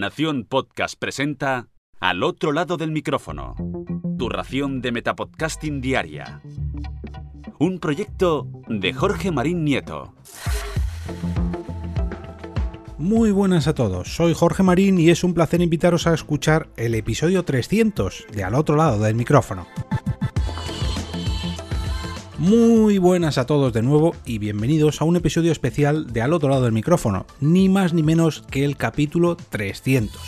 Nación Podcast presenta Al otro lado del micrófono. Tu ración de Metapodcasting Diaria. Un proyecto de Jorge Marín Nieto. Muy buenas a todos, soy Jorge Marín y es un placer invitaros a escuchar el episodio 300 de Al otro lado del micrófono. Muy buenas a todos de nuevo y bienvenidos a un episodio especial de Al otro lado del micrófono, ni más ni menos que el capítulo 300.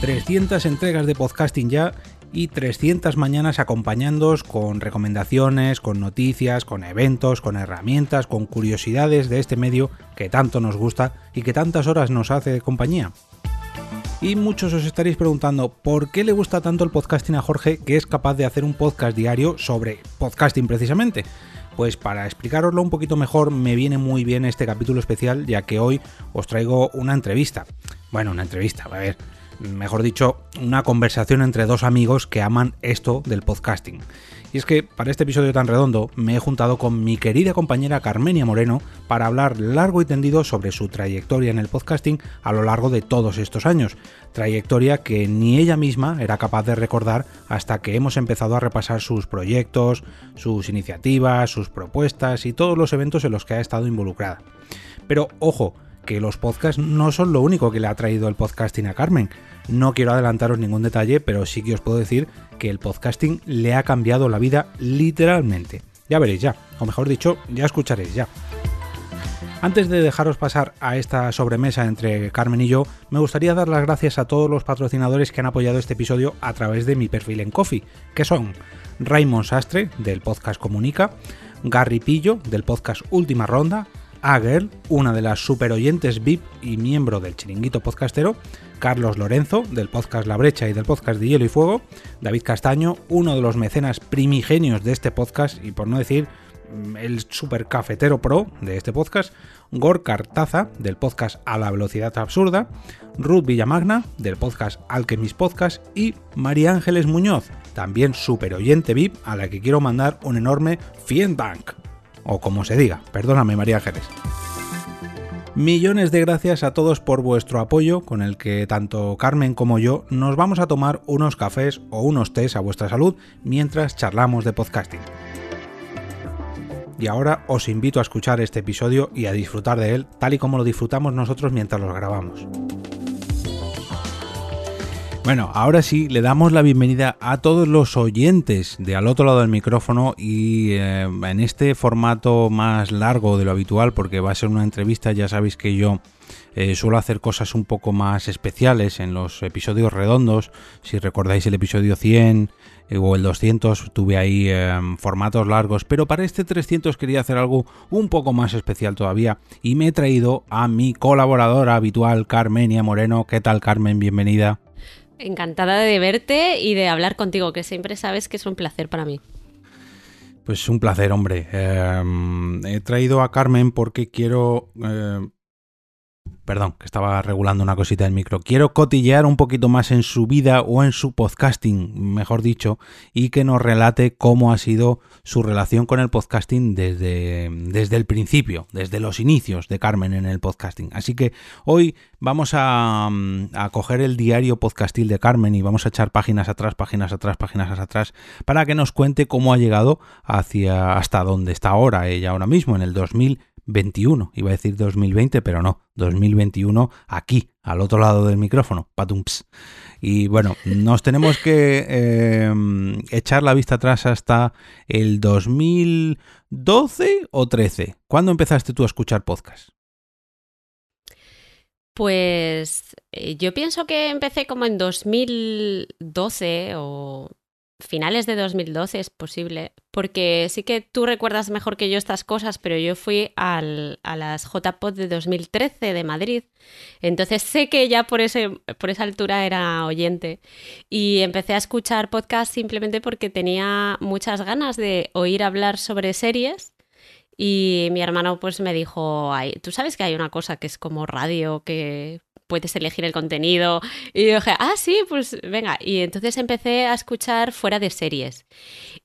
300 entregas de podcasting ya y 300 mañanas acompañándoos con recomendaciones, con noticias, con eventos, con herramientas, con curiosidades de este medio que tanto nos gusta y que tantas horas nos hace de compañía. Y muchos os estaréis preguntando por qué le gusta tanto el podcasting a Jorge que es capaz de hacer un podcast diario sobre podcasting precisamente. Pues para explicaroslo un poquito mejor me viene muy bien este capítulo especial ya que hoy os traigo una entrevista. Bueno, una entrevista, a ver, mejor dicho, una conversación entre dos amigos que aman esto del podcasting. Y es que para este episodio tan redondo me he juntado con mi querida compañera Carmenia Moreno para hablar largo y tendido sobre su trayectoria en el podcasting a lo largo de todos estos años. Trayectoria que ni ella misma era capaz de recordar hasta que hemos empezado a repasar sus proyectos, sus iniciativas, sus propuestas y todos los eventos en los que ha estado involucrada. Pero ojo, que los podcasts no son lo único que le ha traído el podcasting a Carmen. No quiero adelantaros ningún detalle, pero sí que os puedo decir que el podcasting le ha cambiado la vida literalmente. Ya veréis ya, o mejor dicho, ya escucharéis ya. Antes de dejaros pasar a esta sobremesa entre Carmen y yo, me gustaría dar las gracias a todos los patrocinadores que han apoyado este episodio a través de mi perfil en Coffee, que son Raymond Sastre, del podcast Comunica, Gary Pillo, del podcast Última Ronda, Ager, una de las super oyentes VIP y miembro del chiringuito podcastero, Carlos Lorenzo, del podcast La Brecha y del podcast de Hielo y Fuego, David Castaño, uno de los mecenas primigenios de este podcast y por no decir mm, el super cafetero pro de este podcast, Gor Cartaza, del podcast A la Velocidad Absurda, Ruth Villamagna, del podcast Alchemist Podcast, y María Ángeles Muñoz, también super oyente VIP, a la que quiero mandar un enorme Fiendank, o como se diga, perdóname María Ángeles. Millones de gracias a todos por vuestro apoyo, con el que tanto Carmen como yo nos vamos a tomar unos cafés o unos tés a vuestra salud mientras charlamos de podcasting. Y ahora os invito a escuchar este episodio y a disfrutar de él tal y como lo disfrutamos nosotros mientras lo grabamos. Bueno, ahora sí, le damos la bienvenida a todos los oyentes de al otro lado del micrófono y eh, en este formato más largo de lo habitual, porque va a ser una entrevista, ya sabéis que yo eh, suelo hacer cosas un poco más especiales en los episodios redondos, si recordáis el episodio 100 eh, o el 200 tuve ahí formatos largos, pero para este 300 quería hacer algo un poco más especial todavía y me he traído a mi colaboradora habitual Carmenia Moreno. ¿Qué tal Carmen? Bienvenida. Encantada de verte y de hablar contigo, que siempre sabes que es un placer para mí. Pues un placer, hombre. Eh, he traído a Carmen porque quiero eh, Perdón, que estaba regulando una cosita del micro. Quiero cotillear un poquito más en su vida o en su podcasting, mejor dicho, y que nos relate cómo ha sido su relación con el podcasting desde, desde el principio, desde los inicios de Carmen en el podcasting. Así que hoy vamos a, a coger el diario podcastil de Carmen y vamos a echar páginas atrás, páginas atrás, páginas atrás, para que nos cuente cómo ha llegado hacia hasta donde está ahora ella ahora mismo, en el 2000 21, iba a decir 2020, pero no, 2021 aquí, al otro lado del micrófono, patumps. Y bueno, nos tenemos que em, echar la vista atrás hasta el 2012 o 13. ¿Cuándo empezaste tú a escuchar podcast? Pues eh, yo pienso que empecé como en 2012 o finales de 2012 es posible, porque sí que tú recuerdas mejor que yo estas cosas, pero yo fui al, a las JPod de 2013 de Madrid, entonces sé que ya por, ese, por esa altura era oyente. Y empecé a escuchar podcast simplemente porque tenía muchas ganas de oír hablar sobre series. Y mi hermano pues me dijo, tú sabes que hay una cosa que es como radio, que puedes elegir el contenido. Y dije, ah, sí, pues venga. Y entonces empecé a escuchar fuera de series.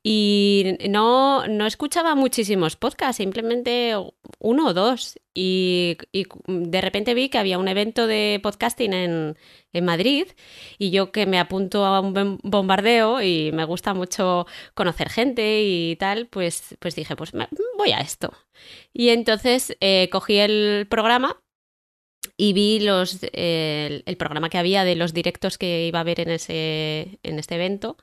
Y no, no escuchaba muchísimos podcasts, simplemente uno o dos. Y, de repente vi que había un evento de podcasting en, en, Madrid y yo que me apunto a un bombardeo y me gusta mucho conocer gente y tal, pues, pues dije, pues voy a esto. Y entonces eh, cogí el programa y vi los, el, programa que había de los directos que iba a haber en, ese, en este evento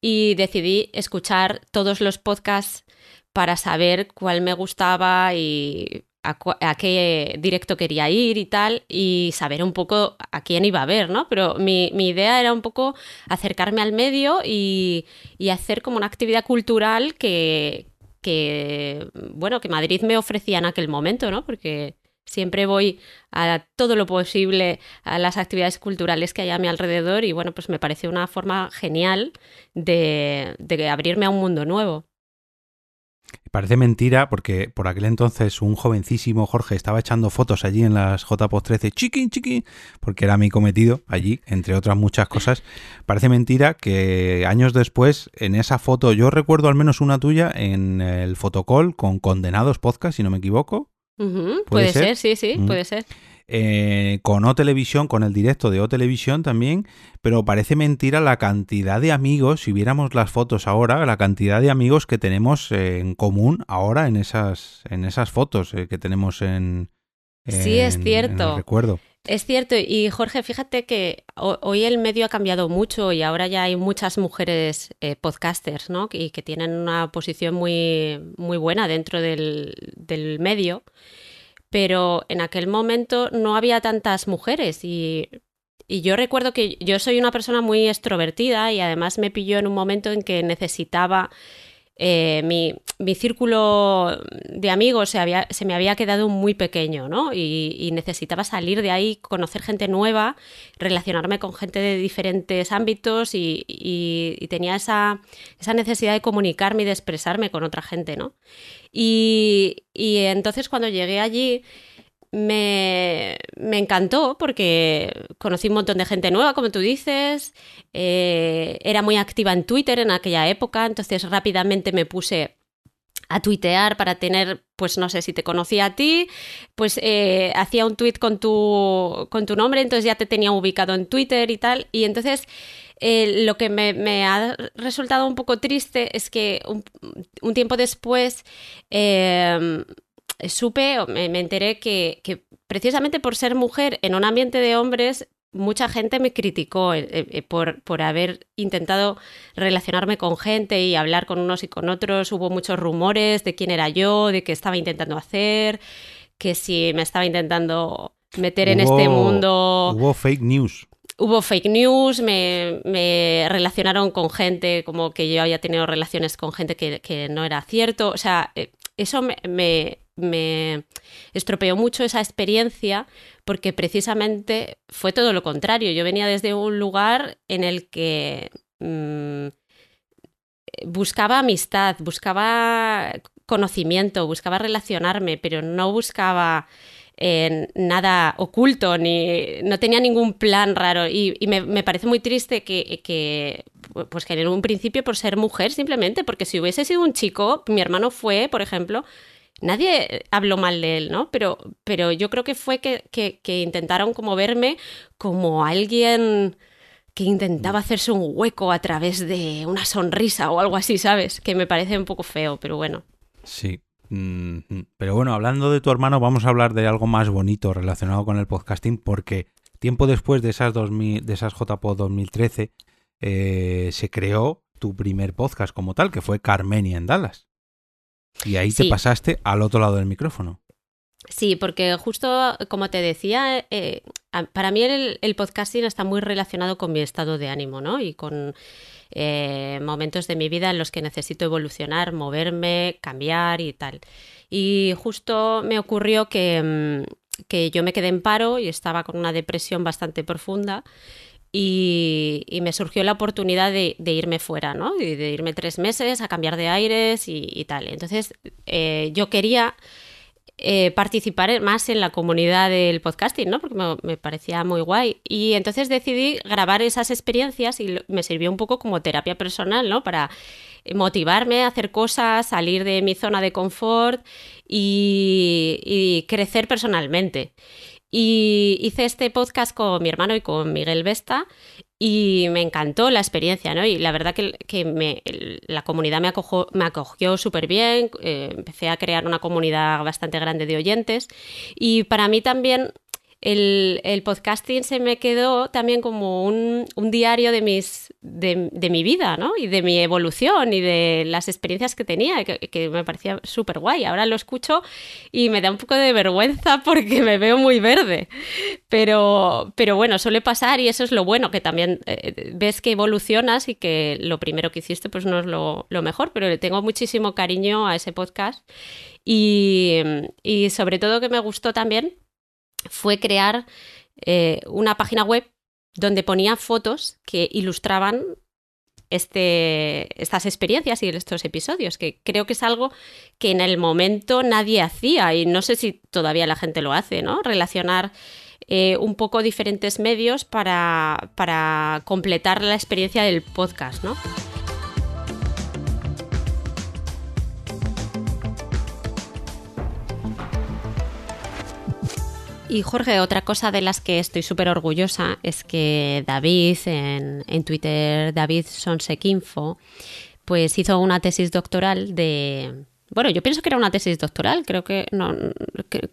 y decidí escuchar todos los podcasts para saber cuál me gustaba y a, qué directo quería ir y tal, y saber un poco a quién iba a ver, ¿no? Pero mi, idea era un poco acercarme al medio y, y hacer como una actividad cultural que, que, bueno, que Madrid me ofrecía en aquel momento, ¿no? Porque siempre voy a todo lo posible a las actividades culturales que hay a mi alrededor y bueno, pues me parece una forma genial de, abrirme a un mundo nuevo. Parece mentira porque por aquel entonces un jovencísimo Jorge estaba echando fotos allí en las JPOS 13, chiquín, chiquín, porque era mi cometido allí, entre otras muchas cosas. Parece mentira que años después, en esa foto, yo recuerdo al menos una tuya en el fotocall con Condenados Podcast, si no me equivoco. ¿Puede, ser? sí, sí, puede ser. Eh, con O Televisión, con el directo de O Televisión también, pero parece mentira la cantidad de amigos, si viéramos las fotos ahora, la cantidad de amigos que tenemos en común ahora en esas, en esas fotos eh, que tenemos en, Sí, es cierto. recuerdo. Es cierto, y Jorge, fíjate que hoy el medio ha cambiado mucho y ahora ya hay muchas mujeres eh, podcasters, ¿no? Y que tienen una posición muy, muy buena dentro del, del medio pero en aquel momento no había tantas mujeres y, yo recuerdo que yo soy una persona muy extrovertida y además me pilló en un momento en que necesitaba eh, mi, mi, círculo de amigos se, había, se, me había quedado muy pequeño, ¿no? Y, necesitaba salir de ahí, conocer gente nueva, relacionarme con gente de diferentes ámbitos y, y tenía esa, esa, necesidad de comunicarme y de expresarme con otra gente, ¿no? Y, entonces cuando llegué allí me, encantó porque conocí un montón de gente nueva, como tú dices, eh, era muy activa en Twitter en aquella época, entonces rápidamente me puse a tuitear para tener, pues no sé si te conocía a ti, pues eh, hacía un tweet con tu, con tu nombre, entonces ya te tenía ubicado en Twitter y tal, y entonces eh, lo que me, ha resultado un poco triste es que un, tiempo después eh, supe, me, me enteré que, precisamente por ser mujer en un ambiente de hombres, mucha gente me criticó eh, por, por, haber intentado relacionarme con gente y hablar con unos y con otros. Hubo muchos rumores de quién era yo, de qué estaba intentando hacer, que si me estaba intentando meter en este mundo. Hubo fake news hubo fake news, me, relacionaron con gente como que yo había tenido relaciones con gente que, no era cierto. O sea, eh, eso me, me, estropeó mucho esa experiencia porque precisamente fue todo lo contrario. Yo venía desde un lugar en el que mm, buscaba amistad, buscaba conocimiento, buscaba relacionarme, pero no buscaba nada oculto, ni no tenía ningún plan raro. Y, me, parece muy triste que, que, pues que en un principio por ser mujer simplemente, porque si hubiese sido un chico, mi hermano fue, por ejemplo, nadie habló mal de él, ¿no? Pero, pero yo creo que fue que, que, intentaron como verme como alguien que intentaba hacerse un hueco a través de una sonrisa o algo así, ¿sabes? Que me parece un poco feo, pero bueno. Sí, pero bueno, hablando de tu hermano, vamos a hablar de algo más bonito relacionado con el podcasting, porque tiempo después de esas, 2000, de esas JPod 2013, eh, se creó tu primer podcast como tal, que fue Carmenia en Dallas. Y ahí te pasaste al otro lado del micrófono. Sí, porque justo como te decía, eh, para mí el, el, podcasting está muy relacionado con mi estado de ánimo, ¿no? Y con eh, momentos de mi vida en los que necesito evolucionar, moverme, cambiar y tal. Y justo me ocurrió que, mm, que yo me quedé en paro y estaba con una depresión bastante profunda. Y, me surgió la oportunidad de, irme fuera, ¿no? Y de irme tres meses a cambiar de aires y, tal. Entonces, eh, yo quería eh, participar más en la comunidad del podcasting, ¿no? Porque me, parecía muy guay. Y entonces decidí grabar esas experiencias y me sirvió un poco como terapia personal, ¿no? Para motivarme a hacer cosas, salir de mi zona de confort y, y crecer personalmente. Y hice este podcast con mi hermano y con Miguel Vesta y me encantó la experiencia, ¿no? Y la verdad que, me, la comunidad me, me acogió súper bien, eh, empecé a crear una comunidad bastante grande de oyentes y para mí también el, podcasting se me quedó también como un, diario de, mis, de, mi vida, ¿no? Y de mi evolución y de las experiencias que tenía, que, me parecía súper guay. Ahora lo escucho y me da un poco de vergüenza porque me veo muy verde. Pero, pero bueno, suele pasar y eso es lo bueno, que también eh, ves que evolucionas y que lo primero que hiciste pues no es lo, lo mejor, pero le tengo muchísimo cariño a ese podcast. Y, y sobre todo que me gustó también fue crear eh, una página web donde ponía fotos que ilustraban este, estas experiencias y estos episodios, que creo que es algo que en el momento nadie hacía y no sé si todavía la gente lo hace, ¿no? Relacionar eh, un poco diferentes medios para, para completar la experiencia del podcast, ¿no? Y Jorge, otra cosa de las que estoy súper orgullosa es que David, en, en Twitter, David Sonsequinfo, pues hizo una tesis doctoral de, bueno, yo pienso que era una tesis doctoral, creo que no,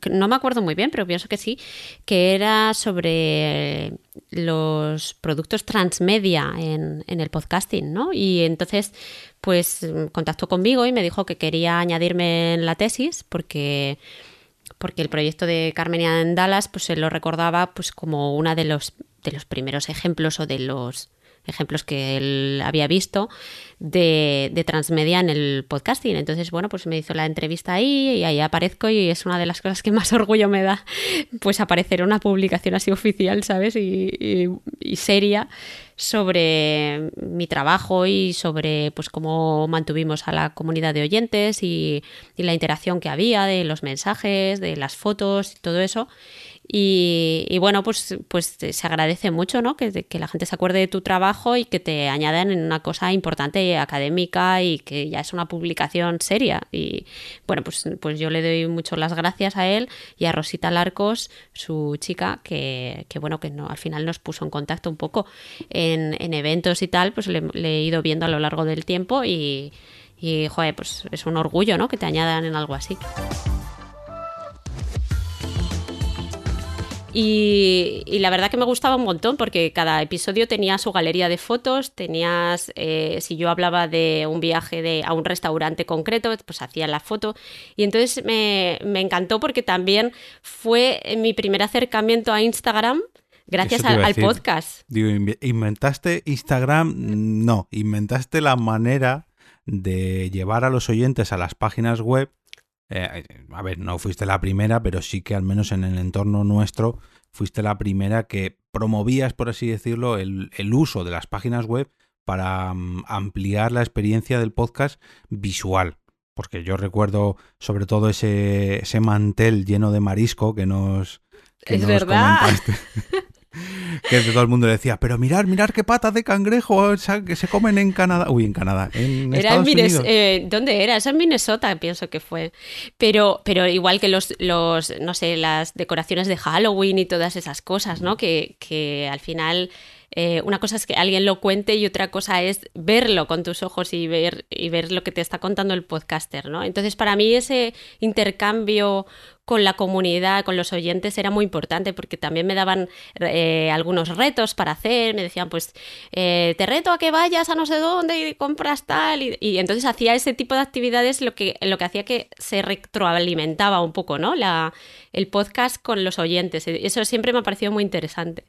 no me acuerdo muy bien, pero pienso que sí, que era sobre los productos transmedia en, en, el podcasting, ¿no? Y entonces, pues contactó conmigo y me dijo que quería añadirme en la tesis porque porque el proyecto de Carmenia en Dallas pues se lo recordaba pues como uno de los, de los primeros ejemplos o de los ejemplos que él había visto de, de, transmedia en el podcasting. Entonces, bueno, pues me hizo la entrevista ahí y ahí aparezco y es una de las cosas que más orgullo me da, pues aparecer una publicación así oficial, ¿sabes? Y, y, seria sobre mi trabajo y sobre pues cómo mantuvimos a la comunidad de oyentes y, y la interacción que había de los mensajes, de las fotos y todo eso. Y, bueno, pues, pues se agradece mucho ¿no? que, que, la gente se acuerde de tu trabajo y que te añadan en una cosa importante académica y que ya es una publicación seria. Y bueno, pues, pues yo le doy mucho las gracias a él y a Rosita Larcos, su chica, que, que bueno, que no, al final nos puso en contacto un poco en, en eventos y tal, pues le, le, he ido viendo a lo largo del tiempo y, y joder, pues es un orgullo ¿no? que te añadan en algo así. Y, la verdad que me gustaba un montón porque cada episodio tenía su galería de fotos, tenías, eh, si yo hablaba de un viaje de, a un restaurante concreto, pues hacía la foto. Y entonces me, encantó porque también fue mi primer acercamiento a Instagram gracias al podcast. Digo, ¿inventaste Instagram? No, inventaste la manera de llevar a los oyentes a las páginas web eh, a ver, no fuiste la primera, pero sí que al menos en el entorno nuestro fuiste la primera que promovías, por así decirlo, el, uso de las páginas web para mm, ampliar la experiencia del podcast visual. Porque yo recuerdo sobre todo ese, ese mantel lleno de marisco que nos... es verdad. que todo el mundo decía, pero mirar, mirar qué patas de cangrejo que se comen en Canadá. Uy, en Canadá. En era en Minnesota. Eh, ¿Dónde era? Eso en Minnesota, pienso que fue. Pero, pero igual que los, los, no sé, las decoraciones de Halloween y todas esas cosas, ¿no? Que, que al final eh, una cosa es que alguien lo cuente y otra cosa es verlo con tus ojos y ver, y ver lo que te está contando el podcaster, ¿no? Entonces, para mí ese intercambio con la comunidad, con los oyentes, era muy importante porque también me daban eh, algunos retos para hacer, me decían, pues, eh, te reto a que vayas a no sé dónde y compras tal, y, entonces hacía ese tipo de actividades lo que, lo que hacía que se retroalimentaba un poco, ¿no? El podcast con los oyentes. Eso siempre me ha parecido muy interesante.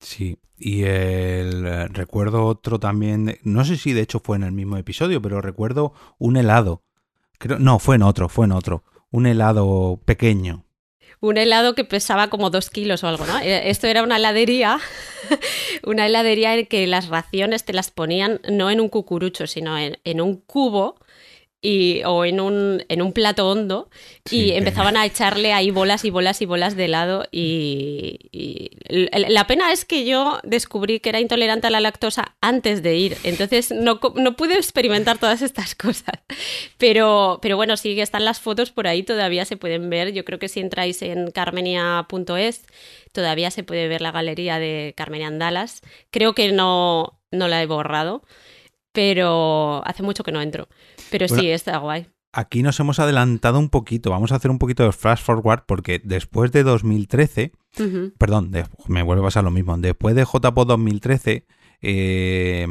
Sí, y el, eh, recuerdo otro también, no sé si de hecho fue en el mismo episodio, pero recuerdo un helado. No, fue en otro, fue en otro. Un helado pequeño. Un helado que pesaba como dos kilos o algo, ¿no? Eh, esto era una heladería, una heladería en que las raciones te las ponían no en un cucurucho, sino en, en un cubo y, o en un, en un plato hondo y empezaban a echarle ahí bolas y bolas y bolas de helado y, la pena es que yo descubrí que era intolerante a la lactosa antes de ir, entonces no, no pude experimentar todas estas cosas, pero, pero bueno, sí que están las fotos por ahí, todavía se pueden ver, yo creo que si entráis en carmenia.es todavía se puede ver la galería de Carmenia Andalas, creo que no, no la he borrado pero hace mucho que no entro. Pero sí, está guay. Aquí nos hemos adelantado un poquito. Vamos a hacer un poquito de flash forward porque después de 2013, perdón, me vuelve a pasar lo mismo. Después de JPO 2013, eh,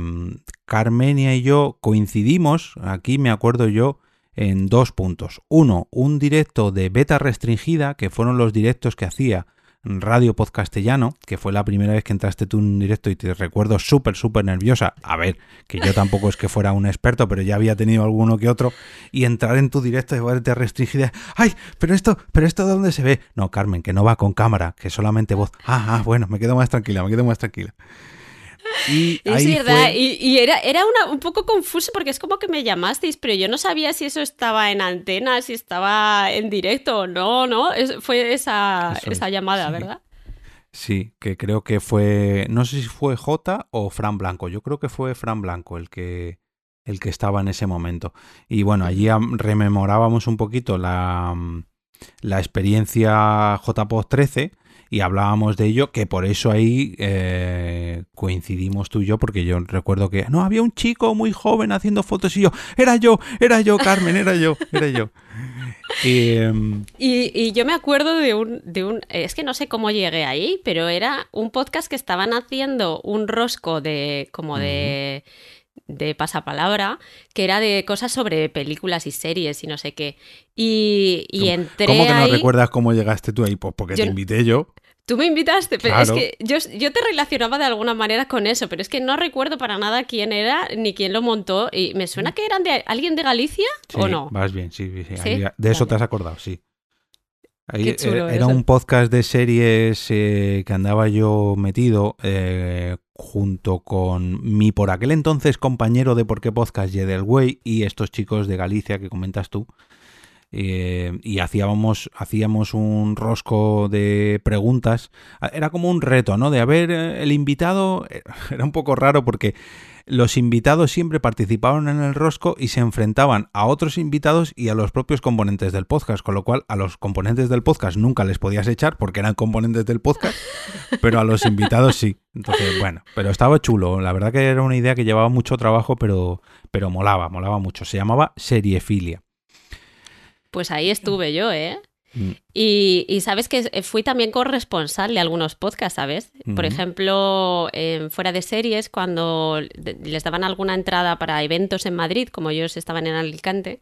Carmenia y yo coincidimos, aquí me acuerdo yo, en dos puntos. Uno, un directo de beta restringida, que fueron los directos que hacía Radio Podcastellano, que fue la primera vez que entraste tú en directo y te recuerdo súper, súper nerviosa. A ver, que yo tampoco es que fuera un experto, pero ya había tenido alguno que otro. Y entrar en tu directo y verte restringida. ¡Ay! Pero esto, pero esto de dónde se ve. No, Carmen, que no va con cámara, que solamente voz. Ah, ah, bueno, me quedo más tranquila, me quedo más tranquila. Y es verdad, y, era, era un poco confuso porque es como que me llamasteis, pero yo no sabía si eso estaba en antena, si estaba en directo o no, ¿no? fue esa, esa llamada, ¿verdad? Sí, que creo que fue, no sé si fue J o Fran Blanco, yo creo que fue Fran Blanco el que, el que estaba en ese momento. Y bueno, allí rememorábamos un poquito la, la experiencia JPOD 13 y hablábamos de ello, que por eso ahí eh, coincidimos tú y yo, porque yo recuerdo que no había un chico muy joven haciendo fotos y yo, era yo, era yo, Carmen, era yo, era yo. Em, y, yo me acuerdo de un, de un, es que no sé cómo llegué ahí, pero era un podcast que estaban haciendo un rosco de como de de pasapalabra, que era de cosas sobre películas y series y no sé qué. Y, y entré. ¿Cómo que no recuerdas cómo llegaste tú ahí? Pues porque te invité yo. Tú me invitaste, pero es que yo, yo, te relacionaba de alguna manera con eso, pero es que no recuerdo para nada quién era ni quién lo montó. Y me suena que eran de alguien de Galicia o no. Vas bien, sí, sí. De eso te has acordado, sí. Ahí, era, era un podcast de series eh, que andaba yo metido eh, junto con mi por aquel entonces compañero de Por qué Podcast, Yedelwey, y estos chicos de Galicia que comentas tú. Eh, y hacíamos, hacíamos un rosco de preguntas. Era como un reto, ¿no? De haber el invitado. Era un poco raro porque los invitados siempre participaban en el rosco y se enfrentaban a otros invitados y a los propios componentes del podcast, con lo cual a los componentes del podcast nunca les podías echar porque eran componentes del podcast, pero a los invitados sí. Entonces, bueno, pero estaba chulo. La verdad que era una idea que llevaba mucho trabajo, pero, pero molaba, molaba mucho. Se llamaba Seriefilia. Pues ahí estuve yo, ¿eh? Y, sabes que fui también corresponsal de algunos podcasts, ¿sabes? Por ejemplo, fuera de series, cuando les daban alguna entrada para eventos en Madrid, como ellos estaban en Alicante,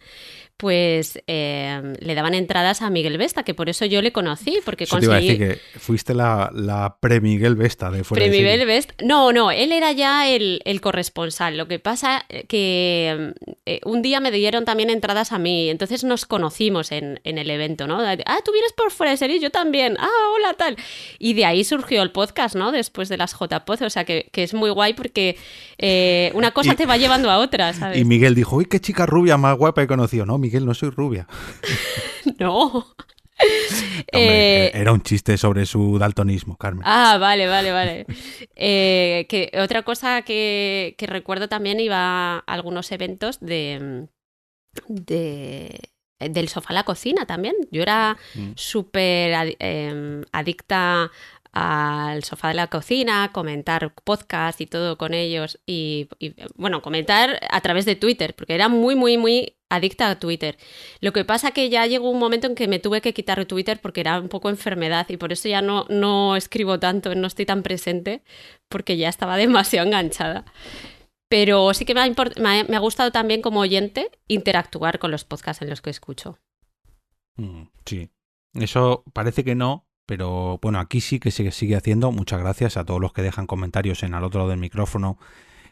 pues em, le daban entradas a Miguel Vesta, que por eso yo le conocí, porque conseguí... Te iba a decir que fuiste la, pre-Miguel Vesta de fuera pre Miguel Vesta. No, no, él era ya el, corresponsal. Lo que pasa que em, eh, un día me dieron también entradas a mí, entonces nos conocimos en, en el evento, ¿no? Ah, tú vienes por fuera de serie, yo también. Ah, hola, tal. Y de ahí surgió el podcast, ¿no? Después de las JPOZ, o sea que, es muy guay porque eh, una cosa te va llevando a otra, ¿sabes? Y Miguel dijo, uy, qué chica rubia más guapa he conocido. No, Miguel, no soy rubia. no. Eh, era un chiste sobre su daltonismo, Carmen. Ah, vale, vale, vale. Eh, que otra cosa que, recuerdo también iba a algunos eventos de, de del sofá a la cocina también. Yo era mm. súper em, adicta al sofá de la cocina, comentar podcast y todo con ellos y, bueno, comentar a través de Twitter, porque era muy, muy, muy adicta a Twitter. Lo que pasa que ya llegó un momento en que me tuve que quitar Twitter porque era un poco enfermedad y por eso ya no, no escribo tanto, no estoy tan presente porque ya estaba demasiado enganchada. Pero sí que me ha, gustado también como oyente interactuar con los podcasts en los que escucho. Mm, sí, eso parece que no, pero bueno, aquí sí que se sigue haciendo. Muchas gracias a todos los que dejan comentarios en al otro lado del micrófono.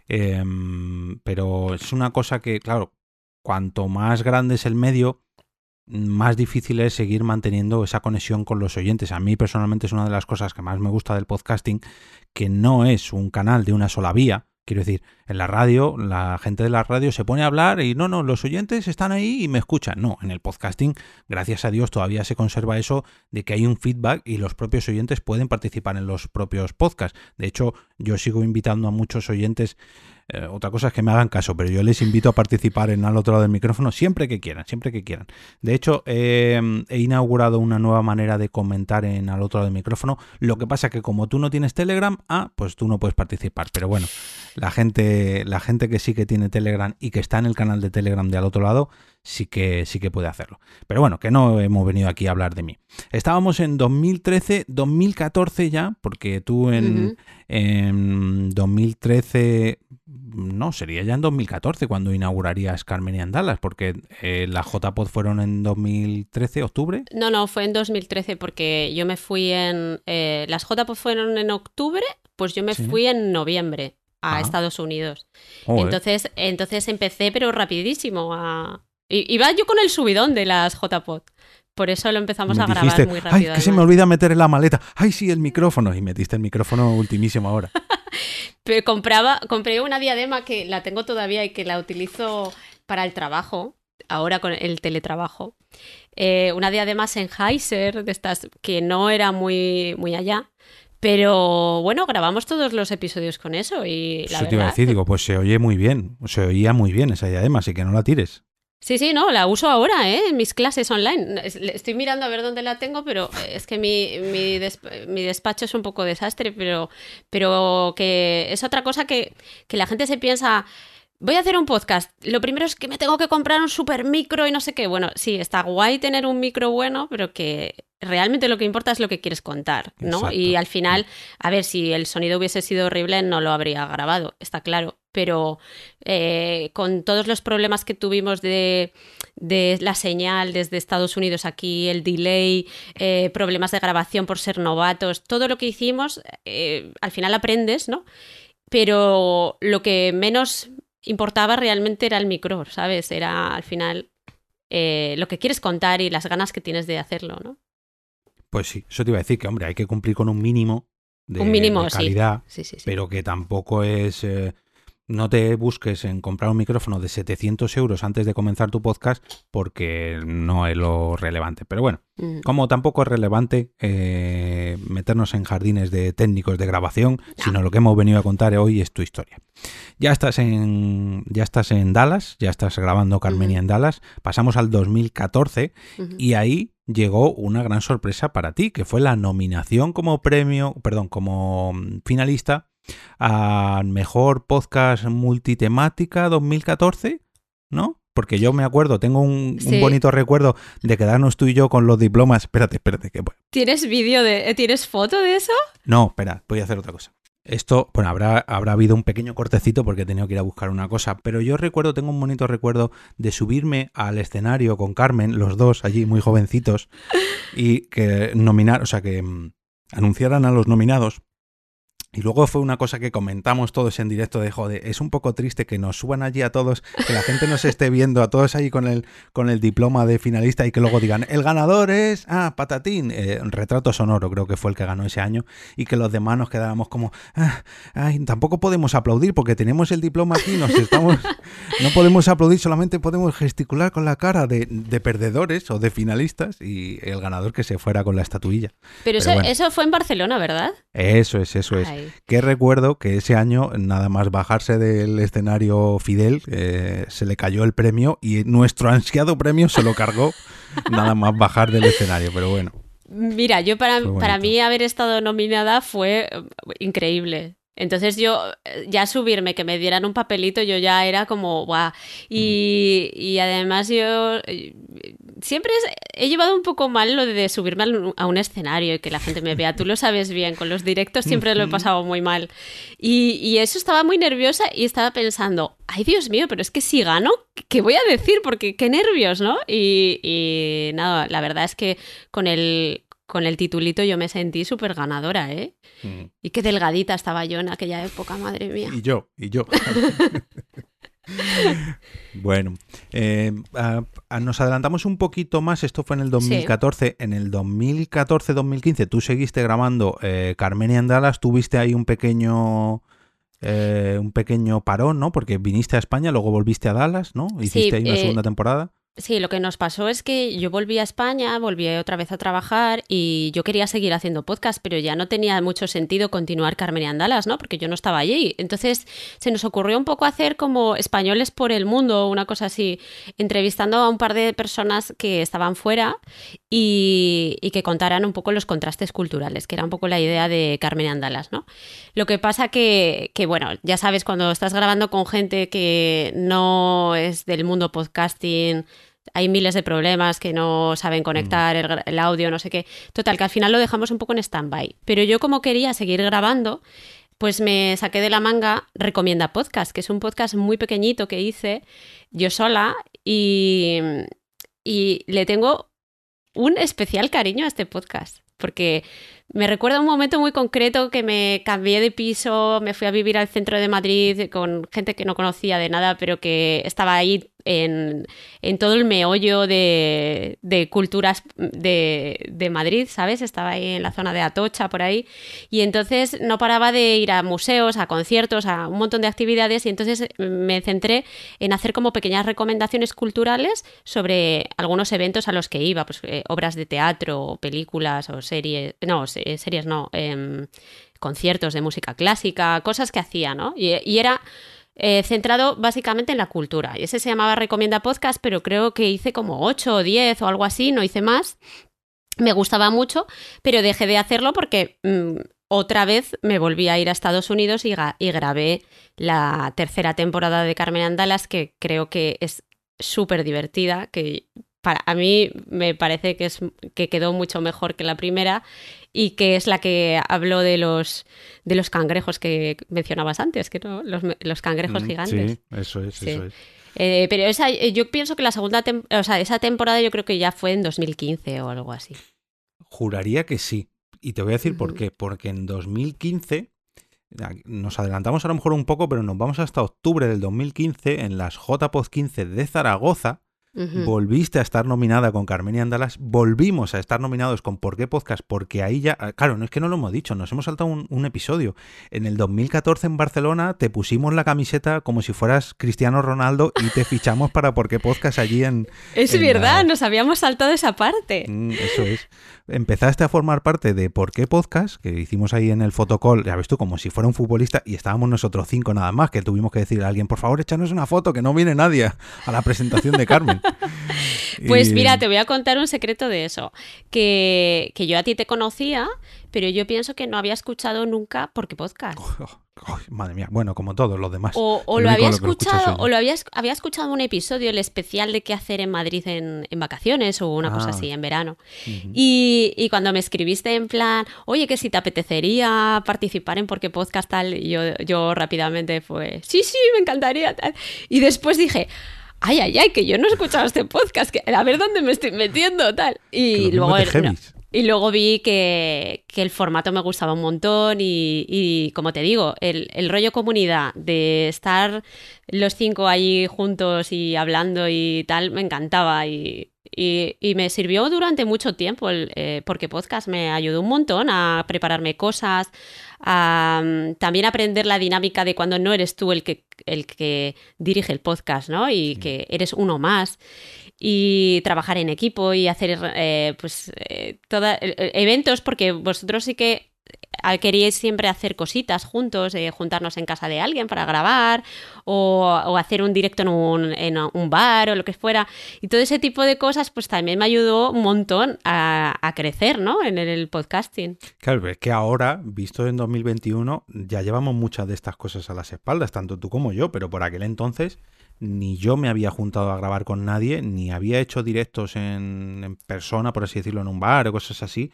Em, pero es una cosa que, claro, cuanto más grande es el medio, más difícil es seguir manteniendo esa conexión con los oyentes. A mí personalmente es una de las cosas que más me gusta del podcasting, que no es un canal de una sola vía. Quiero decir, en la radio, la gente de la radio se pone a hablar y no, no, los oyentes están ahí y me escuchan. No, en el podcasting, gracias a Dios, todavía se conserva eso de que hay un feedback y los propios oyentes pueden participar en los propios podcasts. De hecho, yo sigo invitando a muchos oyentes eh, otra cosa es que me hagan caso, pero yo les invito a participar en al otro lado del micrófono siempre que quieran, siempre que quieran. De hecho, he inaugurado una nueva manera de comentar en al otro lado del micrófono. Lo que pasa es que como tú no tienes Telegram, ah, pues tú no puedes participar. Pero bueno, la gente, la gente que sí que tiene Telegram y que está en el canal de Telegram de al otro lado, sí que, sí que puede hacerlo. Pero bueno, que no hemos venido aquí a hablar de mí. Estábamos en 2013, 2014 ya, porque tú en, en 2013 no, sería ya en 2014 cuando inaugurarías Carmen y Andalas, porque eh, las JPod fueron en 2013, octubre. No, no, fue en 2013 porque yo me fui en... Eh, las JPod fueron en octubre, pues yo me fui en noviembre a ah. Estados Unidos. Entonces, entonces empecé, pero rapidísimo. A... Iba yo con el subidón de las JPod. Por eso lo empezamos a grabar muy rápido. Ay, que se me olvida meter en la maleta. Ay, sí, el micrófono. Y metiste el micrófono ultimísimo ahora. Pero compraba, compré una diadema que la tengo todavía y que la utilizo para el trabajo, ahora con el teletrabajo. Eh, una diadema Sennheiser, de estas que no era muy, muy allá. Pero bueno, grabamos todos los episodios con eso y la Eso te iba a decir, digo, pues se oye muy bien, se oía muy bien esa diadema, así que no la tires. Sí, sí, no, la uso ahora, ¿eh? En mis clases online. Estoy mirando a ver dónde la tengo, pero es que mi, mi, despacho es un poco desastre, pero, pero que es otra cosa que, que la gente se piensa voy a hacer un podcast. Lo primero es que me tengo que comprar un super micro y no sé qué. Bueno, sí, está guay tener un micro bueno, pero que realmente lo que importa es lo que quieres contar, ¿no? Y al final, a ver, si el sonido hubiese sido horrible, no lo habría grabado, está claro. Pero eh, con todos los problemas que tuvimos de, la señal desde Estados Unidos aquí, el delay, eh, problemas de grabación por ser novatos, todo lo que hicimos, eh, al final aprendes, ¿no? Pero lo que menos importaba realmente era el micro, ¿sabes? Era al final lo que quieres contar y las ganas que tienes de hacerlo, ¿no? Pues sí, eso te iba a decir que, hombre, hay que cumplir con un mínimo de, un mínimo, calidad, sí. Sí, pero que tampoco es... Eh, no te busques en comprar un micrófono de 700 euros antes de comenzar tu podcast porque no es lo relevante. Pero bueno, mm. como tampoco es relevante eh, meternos en jardines de técnicos de grabación, sino lo que hemos venido a contar hoy es tu historia. Ya estás en, ya estás en Dallas, ya estás grabando Carmenia en Dallas. Pasamos al 2014 y ahí llegó una gran sorpresa para ti, que fue la nominación como premio, perdón, como mm, finalista mejor podcast multitemática 2014, ¿no? Porque yo me acuerdo, tengo un, bonito recuerdo de quedarnos tú y yo con los diplomas. Espérate, espérate, que ¿Tienes vídeo de. ¿Tienes foto de eso? No, espera, voy a hacer otra cosa. Esto, bueno, habrá, habrá habido un pequeño cortecito porque he tenido que ir a buscar una cosa, pero yo recuerdo, tengo un bonito recuerdo de subirme al escenario con Carmen, los dos allí muy jovencitos, y que nominar, o sea, que mm, anunciaran a los nominados y luego fue una cosa que comentamos todos en directo de, joder, es un poco triste que nos suban allí a todos, que la gente nos esté viendo a todos ahí con el, con el diploma de finalista y que luego digan, el ganador es, ah, Patatín, eh, retrato sonoro creo que fue el que ganó ese año, y que los demás nos quedáramos como, ah, ay, tampoco podemos aplaudir porque tenemos el diploma aquí, nos estamos, no podemos aplaudir, solamente podemos gesticular con la cara de, perdedores o de finalistas y el ganador que se fuera con la estatuilla. Pero, eso, eso fue en Barcelona, ¿verdad? Eso es, eso es que recuerdo que ese año, nada más bajarse del escenario Fidel, eh, se le cayó el premio y nuestro ansiado premio se lo cargó nada más bajar del escenario, pero bueno. Mira, yo para, para mí haber estado nominada fue eh, increíble. Entonces yo, eh, ya subirme, que me dieran un papelito, yo ya era como, guau. Y, y además yo eh, siempre he llevado un poco mal lo de subirme a un escenario y que la gente me vea. Tú lo sabes bien, con los directos siempre lo he pasado muy mal. Y, y eso estaba muy nerviosa y estaba pensando, ay Dios mío, pero es que si gano, ¿qué voy a decir? Porque qué nervios, ¿no? Y, y nada, la verdad es que con el, con el titulito yo me sentí súper ganadora, ¿eh? Mm. Y qué delgadita estaba yo en aquella época, madre mía. Y yo, y yo. bueno, eh, nos adelantamos un poquito más, esto fue en el 2014, en el 2014-2015 tú seguiste grabando eh, Carmen y Andalas, tuviste ahí un pequeño eh, un pequeño parón, ¿no? Porque viniste a España, luego volviste a Dallas, ¿no? Hiciste ahí una eh, segunda temporada. Sí, lo que nos pasó es que yo volví a España, volví otra vez a trabajar y yo quería seguir haciendo podcast, pero ya no tenía mucho sentido continuar Carmen y Andalas, ¿no? Porque yo no estaba allí. Entonces se nos ocurrió un poco hacer como españoles por el mundo, una cosa así, entrevistando a un par de personas que estaban fuera y, que contaran un poco los contrastes culturales, que era un poco la idea de Carmen y Andalas, ¿no? Lo que pasa que, que, bueno, ya sabes, cuando estás grabando con gente que no es del mundo podcasting, hay miles de problemas que no saben conectar el, el, audio, no sé qué. Total, que al final lo dejamos un poco en stand-by. Pero yo como quería seguir grabando, pues me saqué de la manga Recomienda Podcast, que es un podcast muy pequeñito que hice yo sola y, y le tengo un especial cariño a este podcast, porque me recuerda un momento muy concreto que me cambié de piso, me fui a vivir al centro de Madrid con gente que no conocía de nada, pero que estaba ahí en, todo el meollo de, de culturas de, de, Madrid, ¿sabes? Estaba ahí en la zona de Atocha, por ahí. Y entonces no paraba de ir a museos, a conciertos, a un montón de actividades. Y entonces me centré en hacer como pequeñas recomendaciones culturales sobre algunos eventos a los que iba, pues eh, obras de teatro, películas o series. No, series no. Eh, conciertos de música clásica, cosas que hacía, ¿no? y era eh, centrado básicamente en la cultura. Y ese se llamaba Recomienda Podcast, pero creo que hice como 8 o 10 o algo así, no hice más. Me gustaba mucho, pero dejé de hacerlo porque mmm, otra vez me volví a ir a Estados Unidos y, y grabé la tercera temporada de Carmen Andalas, que creo que es súper divertida, que para a mí me parece que, es, que quedó mucho mejor que la primera y que es la que habló de los de los cangrejos que mencionabas antes, que no, los, los cangrejos Mm, gigantes. Sí, eso es, Sí. eso es. Eh, pero esa, eh, yo pienso que la segunda, o sea, esa temporada yo creo que ya fue en 2015 o algo así. Juraría que sí. Y te voy a decir por qué. Porque en 2015, nos adelantamos a lo mejor un poco, pero nos vamos hasta octubre del 2015 en las JPOD 15 de Zaragoza. Volviste a estar nominada con Carmen y Andalas, volvimos a estar nominados con ¿Por qué Podcast? Porque ahí ya, ah, claro, no es que no lo hemos dicho, nos hemos saltado un, un episodio. En el 2014 en Barcelona te pusimos la camiseta como si fueras Cristiano Ronaldo y te fichamos para ¿Por qué Podcast? allí en... Es en verdad, la- nos habíamos saltado esa parte. Mm, Eso es. Empezaste a formar parte de ¿Por qué Podcast? Que hicimos ahí en el fotocall, ya ves tú, como si fuera un futbolista y estábamos nosotros cinco nada más, que tuvimos que decirle a alguien, por favor, échanos una foto, que no viene nadie a la presentación de Carmen. Pues Y- mira, te voy a contar un secreto de eso. Que, que yo a ti te conocía, pero yo pienso que no había escuchado nunca por qué podcast. Oh, oh, madre mía, bueno, como todos los demás. O, lo había lo escuchado, o lo había, esc- había escuchado un episodio, el especial de qué hacer en Madrid en, en vacaciones o una cosa Ah. así, en verano. Y, y cuando me escribiste en plan, oye, que si te apetecería participar en Porque Podcast tal, y yo, yo rápidamente fue, sí, sí, me encantaría tal. Y después dije, ay, ay, ay, que yo no he escuchado este podcast, que, a ver dónde me estoy metiendo tal. Y luego, y luego vi que, que el formato me gustaba un montón y, y, como te digo, el, el rollo comunidad de estar los cinco allí juntos y hablando y tal, me encantaba y, y, y me sirvió durante mucho tiempo el, eh, porque podcast me ayudó un montón a prepararme cosas, a mm, también aprender la dinámica de cuando no eres tú el que, el que dirige el podcast, ¿no? Y que eres uno más y trabajar en equipo y hacer eh, pues eh, toda- eh, eventos porque vosotros sí que queríais siempre hacer cositas juntos, eh, juntarnos en casa de alguien para grabar o, hacer un directo en un, en un bar o lo que fuera. Y todo ese tipo de cosas pues también me ayudó un montón a, crecer, ¿no? En el podcasting. Claro, es que ahora, visto en 2021, ya llevamos muchas de estas cosas a las espaldas, tanto tú como yo, pero por aquel entonces ni yo me había juntado a grabar con nadie, ni había hecho directos en persona, por así decirlo, en un bar o cosas así.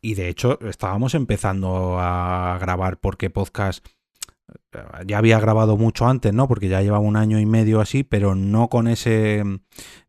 Y de hecho, estábamos empezando a grabar porque podcast ya había grabado mucho antes, ¿no? Porque ya llevaba un año y medio así, pero no con ese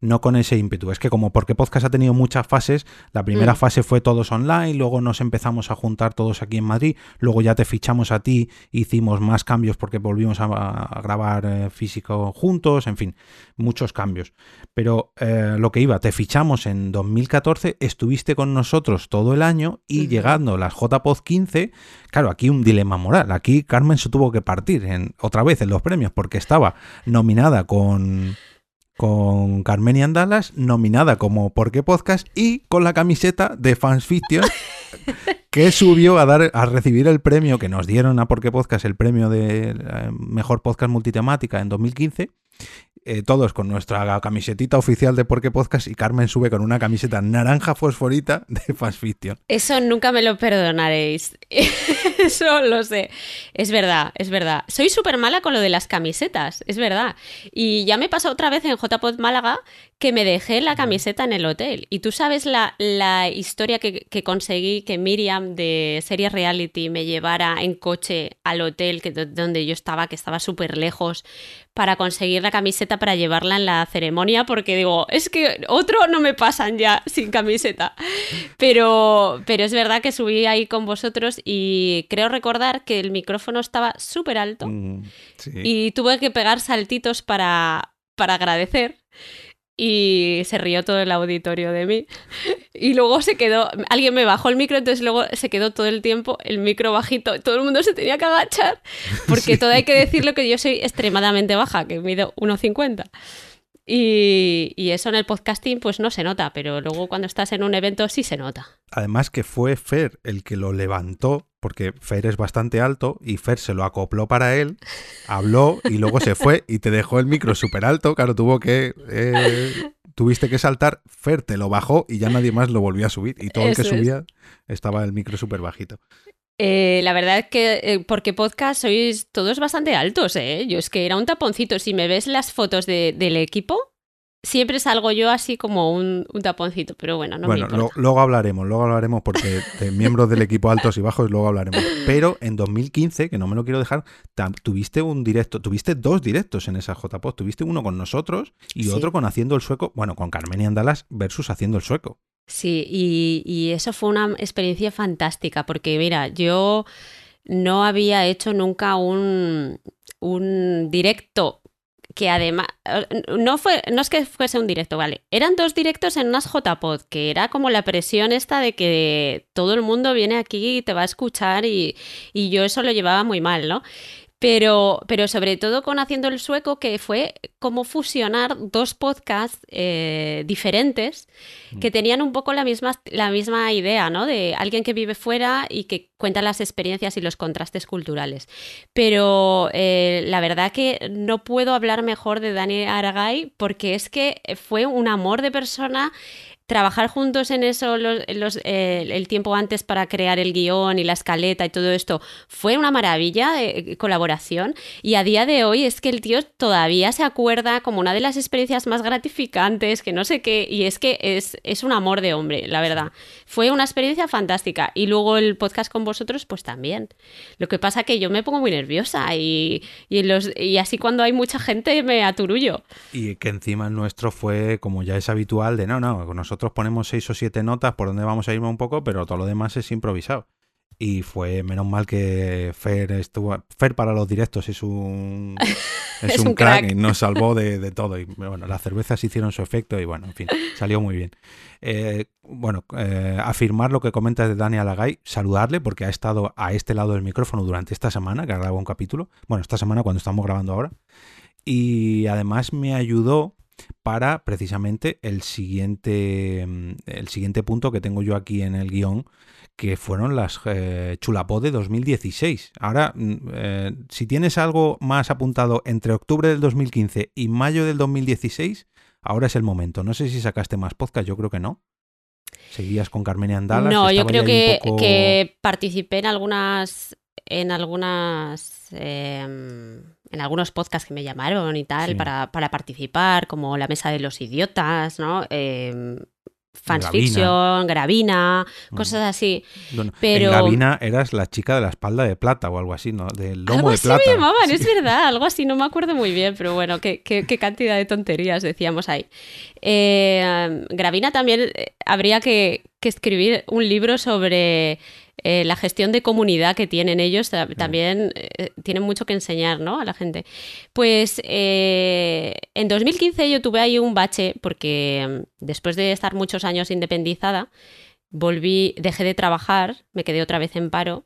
no con ese ímpetu. Es que como porque podcast ha tenido muchas fases, la primera Mm. fase fue todos online, luego nos empezamos a juntar todos aquí en Madrid, luego ya te fichamos a ti, hicimos más cambios porque volvimos a, a grabar eh, físico juntos, en fin, muchos cambios. Pero eh, lo que iba, te fichamos en 2014, estuviste con nosotros todo el año y llegando las JPod 15, claro, aquí un dilema moral. Aquí Carmen se tuvo que partir en, otra vez en los premios porque estaba nominada con con Carmen y Andalas, nominada como ¿Por qué Podcast? y con la camiseta de Fans Fiction que subió a dar a recibir el premio que nos dieron a ¿Por qué Podcast? el premio de eh, mejor podcast multitemática en 2015 eh, todos con nuestra camisetita oficial de Porque Podcast y Carmen sube con una camiseta naranja fosforita de Fast Fiction. Eso nunca me lo perdonaréis. Eso lo sé. Es verdad, es verdad. Soy súper mala con lo de las camisetas, es verdad. Y ya me pasó otra vez en JPod Málaga que me dejé la camiseta en el hotel. Y tú sabes la, la historia que, que, conseguí que Miriam de Serie Reality me llevara en coche al hotel que, donde yo estaba, que estaba súper lejos, para conseguir la camiseta para llevarla en la ceremonia, porque digo, es que otro no me pasan ya sin camiseta. Pero, pero es verdad que subí ahí con vosotros y creo recordar que el micrófono estaba súper alto mm, y tuve que pegar saltitos para, para agradecer y se rió todo el auditorio de mí. Y luego se quedó, alguien me bajó el micro, entonces luego se quedó todo el tiempo el micro bajito. Todo el mundo se tenía que agachar, porque todo hay que decirlo que yo soy extremadamente baja, que mido 1,50. Y, y, eso en el podcasting pues no se nota, pero luego cuando estás en un evento sí se nota. Además que fue Fer el que lo levantó, porque Fer es bastante alto y Fer se lo acopló para él, habló y luego se fue y te dejó el micro súper alto, claro, tuvo que... Eh, tuviste que saltar, Fer te lo bajó y ya nadie más lo volvió a subir y todo el que subía estaba el micro súper bajito. Eh, la verdad es que, eh, porque podcast sois todos bastante altos, ¿eh? Yo es que era un taponcito. Si me ves las fotos de, del equipo, siempre salgo yo así como un, un taponcito, pero bueno, no bueno, me importa. Lo, luego hablaremos, luego hablaremos porque de miembros del equipo altos y bajos, luego hablaremos. Pero en 2015, que no me lo quiero dejar, tuviste un directo, tuviste dos directos en esa JPod. Tuviste uno con nosotros y sí. otro con Haciendo el Sueco, bueno, con Carmen y Andalas versus Haciendo el Sueco. Sí, y, y eso fue una experiencia fantástica, porque mira, yo no había hecho nunca un, un directo que además no fue no es que fuese un directo, vale. Eran dos directos en unas JPod, que era como la presión esta de que todo el mundo viene aquí y te va a escuchar y, y yo eso lo llevaba muy mal, ¿no? Pero, pero sobre todo con Haciendo el Sueco, que fue como fusionar dos podcasts eh, diferentes que tenían un poco la misma, la misma idea, ¿no? De alguien que vive fuera y que cuenta las experiencias y los contrastes culturales. Pero eh, la verdad que no puedo hablar mejor de Dani Aragay porque es que fue un amor de persona trabajar juntos en eso los, los, eh, el tiempo antes para crear el guion y la escaleta y todo esto fue una maravilla de colaboración. Y a día de hoy es que el tío todavía se acuerda como una de las experiencias más gratificantes que no sé qué y es que es, es un amor de hombre la verdad. Fue una experiencia fantástica. Y luego el podcast con vosotros pues también. Lo que pasa que yo me pongo muy nerviosa y, y, los, y así cuando hay mucha gente me aturullo. Y que encima el nuestro fue como ya es habitual de no no con nosotros nosotros ponemos seis o siete notas por donde vamos a irme un poco, pero todo lo demás es improvisado. Y fue menos mal que Fer estuvo. Fer para los directos es un. Es, es un, un, crack, crack. y nos salvó de, de, todo. Y bueno, las cervezas hicieron su efecto y bueno, en fin, salió muy bien. Eh, bueno, eh, afirmar lo que comenta de Dani Alagay, saludarle porque ha estado a este lado del micrófono durante esta semana, que ha grabado un capítulo. Bueno, esta semana cuando estamos grabando ahora. Y además me ayudó para precisamente el siguiente, el siguiente punto que tengo yo aquí en el guion, que fueron las eh, Chulapod de 2016. Ahora, eh, si tienes algo más apuntado entre octubre del 2015 y mayo del 2016, ahora es el momento. No sé si sacaste más podcast, yo creo que no. ¿Seguías con Carmen y Andalas? No, yo creo que, poco... que, participé en algunas en algunas eh, en algunos podcasts que me llamaron y tal sí. para, para, participar, como La Mesa de los Idiotas, ¿no? Eh, Fans Gravina. Fiction, Gravina, cosas así. Bueno, pero en Gravina eras la chica de la espalda de plata o algo así, ¿no? Del lomo algo de así plata. me llamaban, sí. es verdad, algo así, no me acuerdo muy bien, pero bueno, qué, qué, qué cantidad de tonterías decíamos ahí. Eh, Gravina también eh, habría que, que escribir un libro sobre eh, la gestión de comunidad que tienen ellos también eh, tienen mucho que enseñar ¿no? a la gente. Pues eh, en 2015 yo tuve ahí un bache porque mm, después de estar muchos años independizada, volví, dejé de trabajar, me quedé otra vez en paro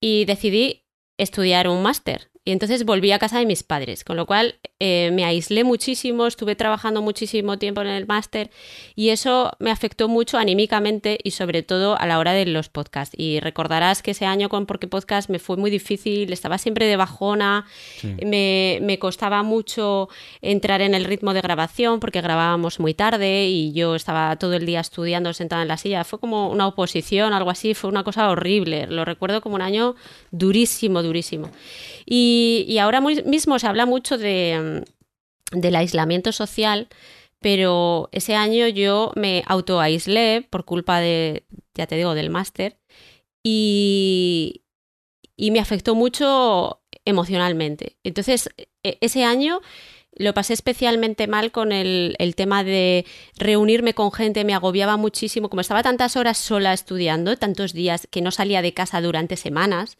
y decidí estudiar un máster Y entonces volví a casa de mis padres, con lo cual eh, me aislé muchísimo, estuve trabajando muchísimo tiempo en el máster y eso me afectó mucho anímicamente y sobre todo a la hora de los podcasts. Y recordarás que ese año con Porque Podcast me fue muy difícil, estaba siempre de bajona, me, me costaba mucho entrar en el ritmo de grabación porque grabábamos muy tarde y yo estaba todo el día estudiando sentada en la silla. Fue como una oposición, algo así, fue una cosa horrible. Lo recuerdo como un año durísimo, durísimo. Y, ahora mismo se habla mucho de, del aislamiento social, pero ese año yo me autoaislé por culpa de, ya te digo, del máster y, y me afectó mucho emocionalmente. Entonces, e, ese año lo pasé especialmente mal con el, el, tema de reunirme con gente, me agobiaba muchísimo, como estaba tantas horas sola estudiando, tantos días que no salía de casa durante semanas,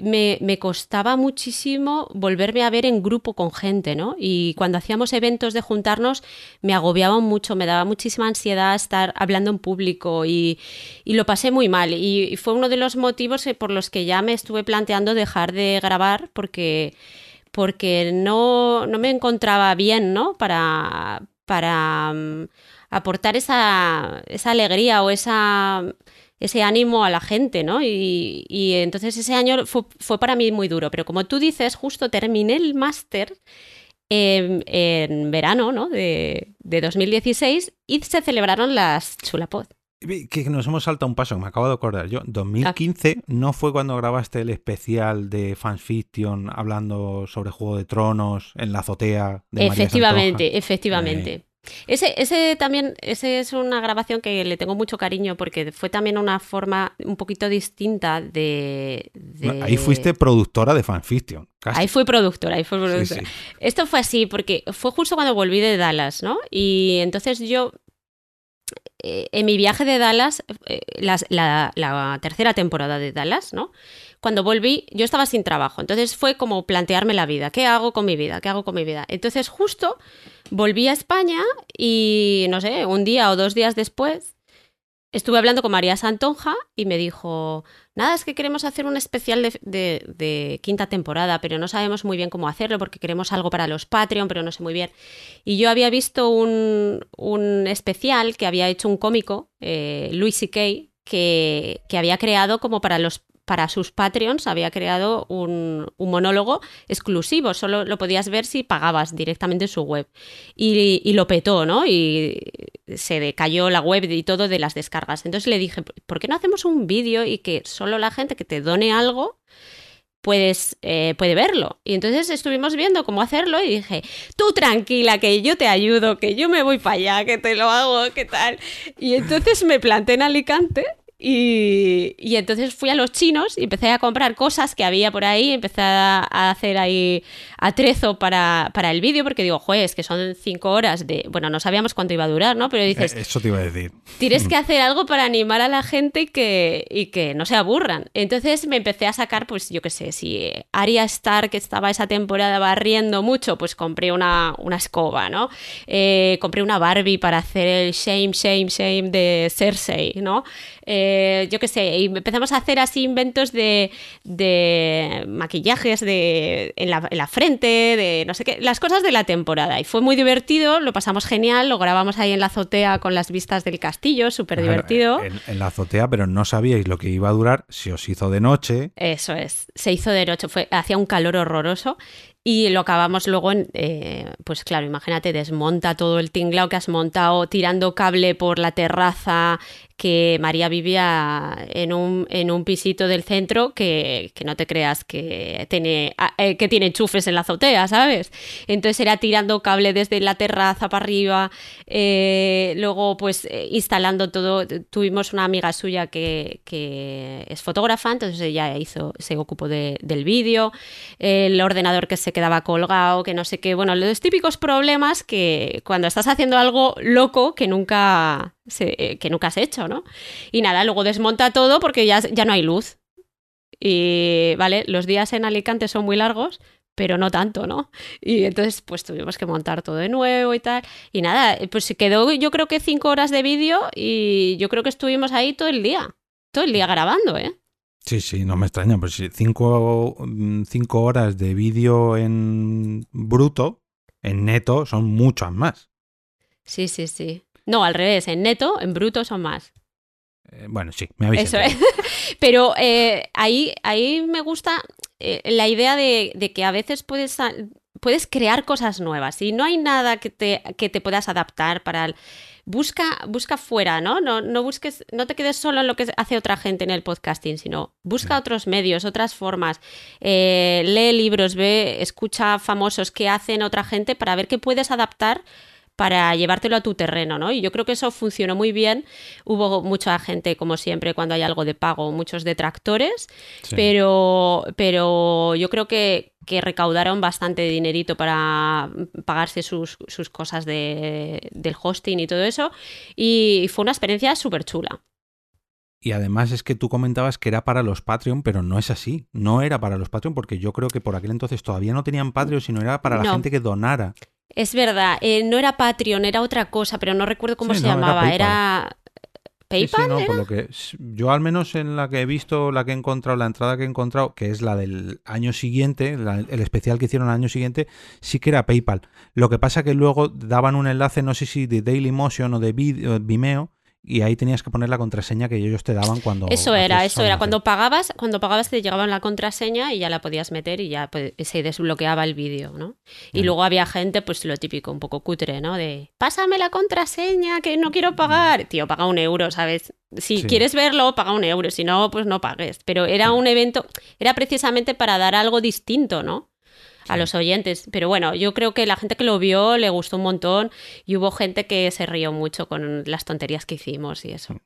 me, costaba muchísimo volverme a ver en grupo con gente, ¿no? Y cuando hacíamos eventos de juntarnos, me agobiaba mucho, me daba muchísima ansiedad estar hablando en público y, lo pasé muy mal. Y, fue uno de los motivos por los que ya me estuve planteando dejar de grabar porque, porque no, no me encontraba bien, ¿no? Para, para um, aportar esa, esa alegría o esa ese ánimo a la gente, ¿no? Y, entonces ese año fue, para mí muy duro, pero como tú dices, justo terminé el máster en, verano, ¿no? De, 2016 y se celebraron las Chulapod. Que nos hemos saltado un paso, me acabo de acordar yo. 2015 ah. no fue cuando grabaste el especial de Fans Fiction hablando sobre Juego de Tronos en la azotea de Efectivamente, efectivamente. Ese, ese también, ese es una grabación que le tengo mucho cariño porque fue también una forma un poquito distinta de. Ahí fuiste productora de fanfiction. Ahí fui productora, ahí fue productora. Esto fue así porque fue justo cuando volví de Dallas, ¿no? Y entonces yo eh, en mi viaje de Dallas, eh, la, la, tercera temporada de Dallas, ¿no? Cuando volví, yo estaba sin trabajo. Entonces fue como plantearme la vida. ¿Qué hago con mi vida? ¿Qué hago con mi vida? Entonces justo volví a España y, no sé, un día o dos días después, estuve hablando con María Santonja y me dijo, nada, es que queremos hacer un especial de, quinta temporada, pero no sabemos muy bien cómo hacerlo porque queremos algo para los Patreon, pero no sé muy bien. Y yo había visto un, especial que había hecho un cómico, eh, Louis C.K., que, que, había creado como para los para sus Patreons había creado un, monólogo exclusivo, solo lo podías ver si pagabas directamente su web. Y, lo petó, ¿no? Y se decayó la web y todo de las descargas. Entonces le dije, ¿por qué no hacemos un vídeo y que solo la gente que te done algo puedes, eh, puede verlo. Y entonces estuvimos viendo cómo hacerlo y dije, tú tranquila, que yo te ayudo, que yo me voy para allá, que te lo hago, ¿qué tal? Y entonces me planté en Alicante y, entonces fui a los chinos y empecé a comprar cosas que había por ahí, empecé a hacer ahí atrezo para, para el vídeo, porque digo, juez, que son cinco horas de. Bueno, no sabíamos cuánto iba a durar, ¿no? Pero dices. Eh, eso te iba a decir. Tienes que hacer algo para animar a la gente y que, y que no se aburran. Entonces me empecé a sacar, pues yo qué sé, si Arya Stark estaba esa temporada barriendo mucho, pues compré una, una escoba, ¿no? Eh, compré una Barbie para hacer el shame, shame, shame de Cersei, ¿no? Eh, yo qué sé, y empezamos a hacer así inventos de, de maquillajes de, en, la, en la frente de no sé qué, las cosas de la temporada. Y fue muy divertido, lo pasamos genial, lo grabamos ahí en la azotea con las vistas del castillo, súper divertido. En, la azotea, pero no sabíais lo que iba a durar, si os hizo de noche. Eso es, se hizo de noche, fue, hacía un calor horroroso y lo acabamos luego en, eh, pues claro, imagínate, desmonta todo el tinglao que has montado, tirando cable por la terraza, que María vivía en un, en un pisito del centro que, que no te creas que tiene, ah, eh, que tiene enchufes en la azotea, ¿sabes? Entonces era tirando cable desde la terraza para arriba, eh, luego pues instalando todo, tuvimos una amiga suya que, que es fotógrafa, entonces ella hizo, se ocupó de, del vídeo, el ordenador que se quedaba colgado, que no sé qué. Bueno, los típicos problemas que cuando estás haciendo algo loco que nunca, se, que nunca has hecho, ¿no? Y nada, luego desmonta todo porque ya, ya no hay luz. Y, ¿vale? Los días en Alicante son muy largos, pero no tanto, ¿no? Y entonces, pues tuvimos que montar todo de nuevo y tal. Y nada, pues se quedó yo creo que cinco horas de vídeo y yo creo que estuvimos ahí todo el día. Todo el día grabando, ¿eh? Sí, sí, no me extraña, pues cinco, mm, cinco horas de vídeo en bruto, en neto, son muchas más. Sí, sí, sí. No, al revés, en neto, en bruto son más. Eh, bueno, sí, me habéis Eso es. Pero eh, ahí, ahí me gusta eh, la idea de, de, que a veces puedes, puedes crear cosas nuevas y no hay nada que te, que te puedas adaptar para el busca, busca fuera, ¿no? ¿no? No busques, no te quedes solo en lo que hace otra gente en el podcasting, sino busca otros medios, otras formas. Eh, lee libros, ve, escucha famosos que hacen otra gente para ver qué puedes adaptar para llevártelo a tu terreno, ¿no? Y yo creo que eso funcionó muy bien. Hubo mucha gente, como siempre, cuando hay algo de pago, muchos detractores, sí. pero, pero yo creo que, que recaudaron bastante dinerito para pagarse sus, sus cosas de, del hosting y todo eso. Y fue una experiencia súper chula. Y además es que tú comentabas que era para los Patreon, pero no es así. No era para los Patreon porque yo creo que por aquel entonces todavía no tenían Patreon, sino era para la no. gente que donara. Es verdad, eh, no era Patreon, era otra cosa, pero no recuerdo cómo sí, se no, llamaba. Era PayPal. Sí, sí, no, ¿era? por lo que yo al menos en la que he visto, la que he encontrado, la entrada que he encontrado, que es la del año siguiente, la, el especial que hicieron el año siguiente, sí que era PayPal. Lo que pasa que luego daban un enlace, no sé si de Dailymotion o de Vimeo, y ahí tenías que poner la contraseña que ellos te daban cuando eso era eso era. cuando pagabas cuando pagabas te llegaban la contraseña y ya la podías meter y ya pues, se desbloqueaba el vídeo no y mm. luego había gente pues lo típico un poco cutre no de pásame la contraseña que no quiero pagar tío paga un euro sabes si sí. quieres verlo paga un euro si no pues no pagues. Pero era un evento era precisamente para dar algo distinto no a los oyentes. Pero bueno, yo creo que la gente que lo vio le gustó un montón y hubo gente que se rió mucho con las tonterías que hicimos y eso.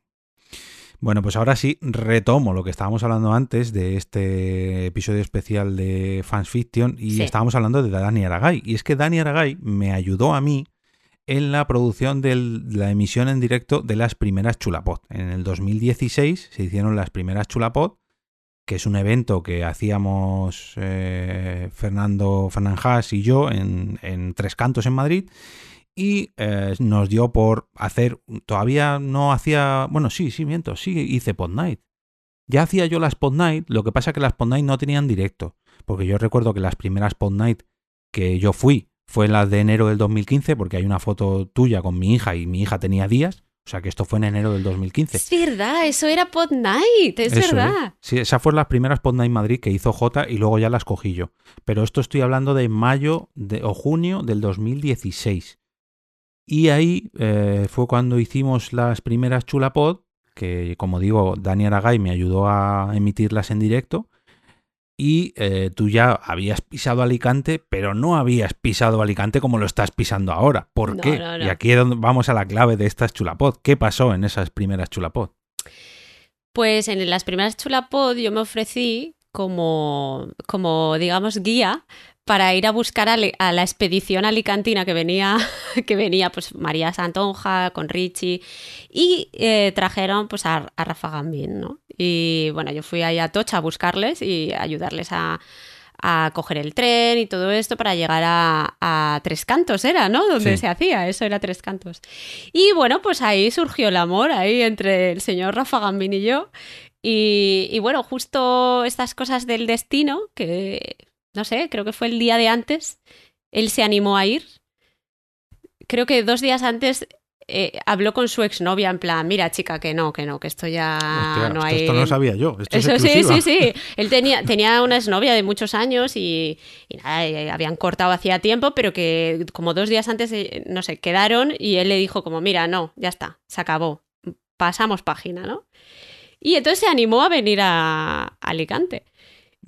Bueno, pues ahora sí retomo lo que estábamos hablando antes de este episodio especial de Fans Fiction y sí. estábamos hablando de Dani Aragay. Y es que Dani Aragay me ayudó a mí en la producción de la emisión en directo de las primeras Chulapod. En el 2016 se hicieron las primeras Chulapod que es un evento que hacíamos eh, Fernando Fernanjas y yo en, Tres Cantos en Madrid. Y eh, nos dio por hacer, todavía no hacía, bueno, sí, sí, miento, sí, hice Pod Night. Ya hacía yo las Pod Night, lo que pasa que las Pod Night no tenían directo. Porque yo recuerdo que las primeras Pod Night que yo fui fue las de enero del 2015, porque hay una foto tuya con mi hija y mi hija tenía días. O sea que esto fue en enero del 2015. Es verdad, eso era Pod Night, es eso, verdad. ¿eh? Sí, esas fueron las primeras Pod Night Madrid que hizo J y luego ya las cogí yo. Pero esto estoy hablando de mayo de, o junio del 2016. Y ahí eh, fue cuando hicimos las primeras Chulapod, que como digo, Dani Aragay me ayudó a emitirlas en directo y eh, tú ya habías pisado Alicante, pero no habías pisado Alicante como lo estás pisando ahora. ¿Por no, qué? No, no. Y aquí es donde vamos a la clave de estas chulapod. ¿Qué pasó en esas primeras chulapod? Pues en las primeras chulapod yo me ofrecí como, como digamos, guía para ir a buscar a, a, la expedición alicantina que venía, que venía pues María Santonja con Richie y eh, trajeron pues a, a, Rafa Gambín, ¿no? Y bueno, yo fui ahí a Tocha a buscarles y ayudarles a, a coger el tren y todo esto para llegar a, a Tres Cantos, era, ¿no? Donde sí. se hacía, eso era Tres Cantos. Y bueno, pues ahí surgió el amor, ahí entre el señor Rafa Gambín y yo. Y, y bueno, justo estas cosas del destino, que no sé, creo que fue el día de antes, él se animó a ir. Creo que dos días antes eh, habló con su exnovia en plan, mira chica, que no, que no, que esto ya Hostia, no esto, hay... Esto no lo sabía yo. Esto Eso es sí, sí, sí. Él tenía, tenía una exnovia de muchos años y, y nada, y habían cortado hacía tiempo, pero que como dos días antes, eh, no sé, quedaron y él le dijo como, mira, no, ya está, se acabó, pasamos página, ¿no? Y entonces se animó a venir a, a Alicante.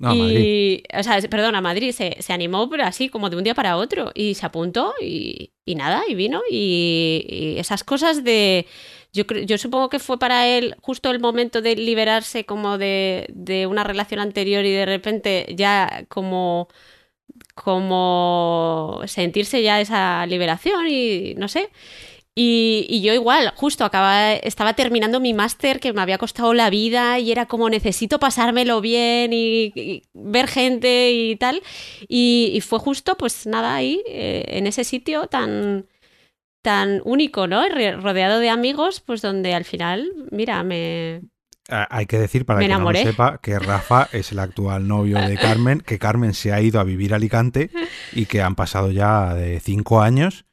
Y, o sea, perdón, a Madrid se, se, animó, pero así como de un día para otro. Y se apuntó y, y nada, y vino. Y, y, esas cosas de. Yo, yo supongo que fue para él justo el momento de liberarse como de, de una relación anterior y de repente ya como como sentirse ya esa liberación y no sé. Y, y, yo igual, justo acaba, estaba terminando mi máster que me había costado la vida y era como necesito pasármelo bien y, y ver gente y tal. Y, y, fue justo, pues nada, ahí, eh, en ese sitio tan, tan único, ¿no? Rodeado de amigos, pues donde al final, mira, me... Hay que decir, para que no lo sepa, que Rafa es el actual novio de Carmen, que Carmen se ha ido a vivir a Alicante y que han pasado ya de cinco años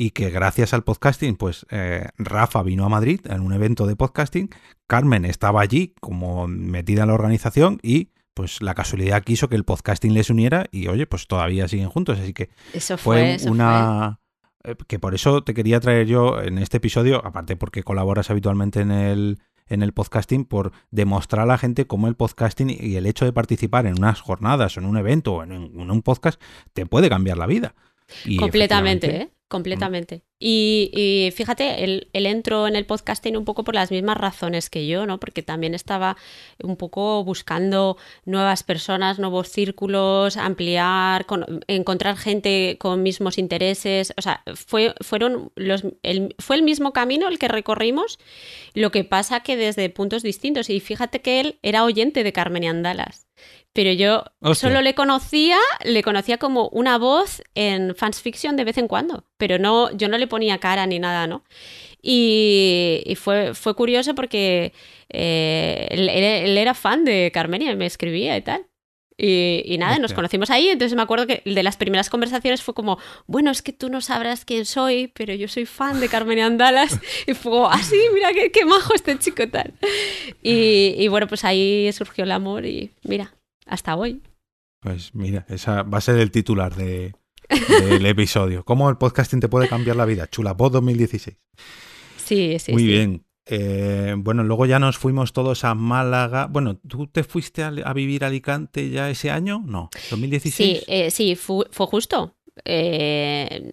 y que gracias al podcasting, pues eh, Rafa vino a Madrid en un evento de podcasting, Carmen estaba allí como metida en la organización y pues la casualidad quiso que el podcasting les uniera y oye, pues todavía siguen juntos, así que eso fue, una... Eh, que por eso te quería traer yo en este episodio, aparte porque colaboras habitualmente en el, en el podcasting, por demostrar a la gente cómo el podcasting y el hecho de participar en unas jornadas en un evento o en un podcast te puede cambiar la vida. Completamente, ¿eh? Completamente. Y, fíjate, él, entró en el podcasting un poco por las mismas razones que yo, ¿no? Porque también estaba un poco buscando nuevas personas, nuevos círculos, ampliar, encontrar gente con mismos intereses. O sea, fue, fueron los, el, fue el mismo camino el que recorrimos, lo que pasa que desde puntos distintos. Y fíjate que él era oyente de Carmen y Andalas pero yo solo le conocía, le conocía como una voz en fans fiction de vez en cuando, pero no, yo no le ponía cara ni nada, ¿no? Y, fue, fue curioso porque eh, él, era fan de Carmenia y me escribía y tal. Y, nada, nos conocimos ahí, entonces me acuerdo que de las primeras conversaciones fue como, bueno, es que tú no sabrás quién soy, pero yo soy fan de Carmen y Andalas. Y fue como, ah, sí, mira qué, qué majo este chico tal. Y, y bueno, pues ahí surgió el amor y mira, hasta hoy. Pues mira, esa va a ser el titular de, del episodio. ¿Cómo el podcasting te puede cambiar la vida? Chulapod 2016. Sí, sí. Muy bien. Eh, bueno, luego ya nos fuimos todos a Málaga. Bueno, ¿tú te fuiste a, vivir a Alicante ya ese año? No, 2016. Sí, eh, sí, fue, justo. Eh,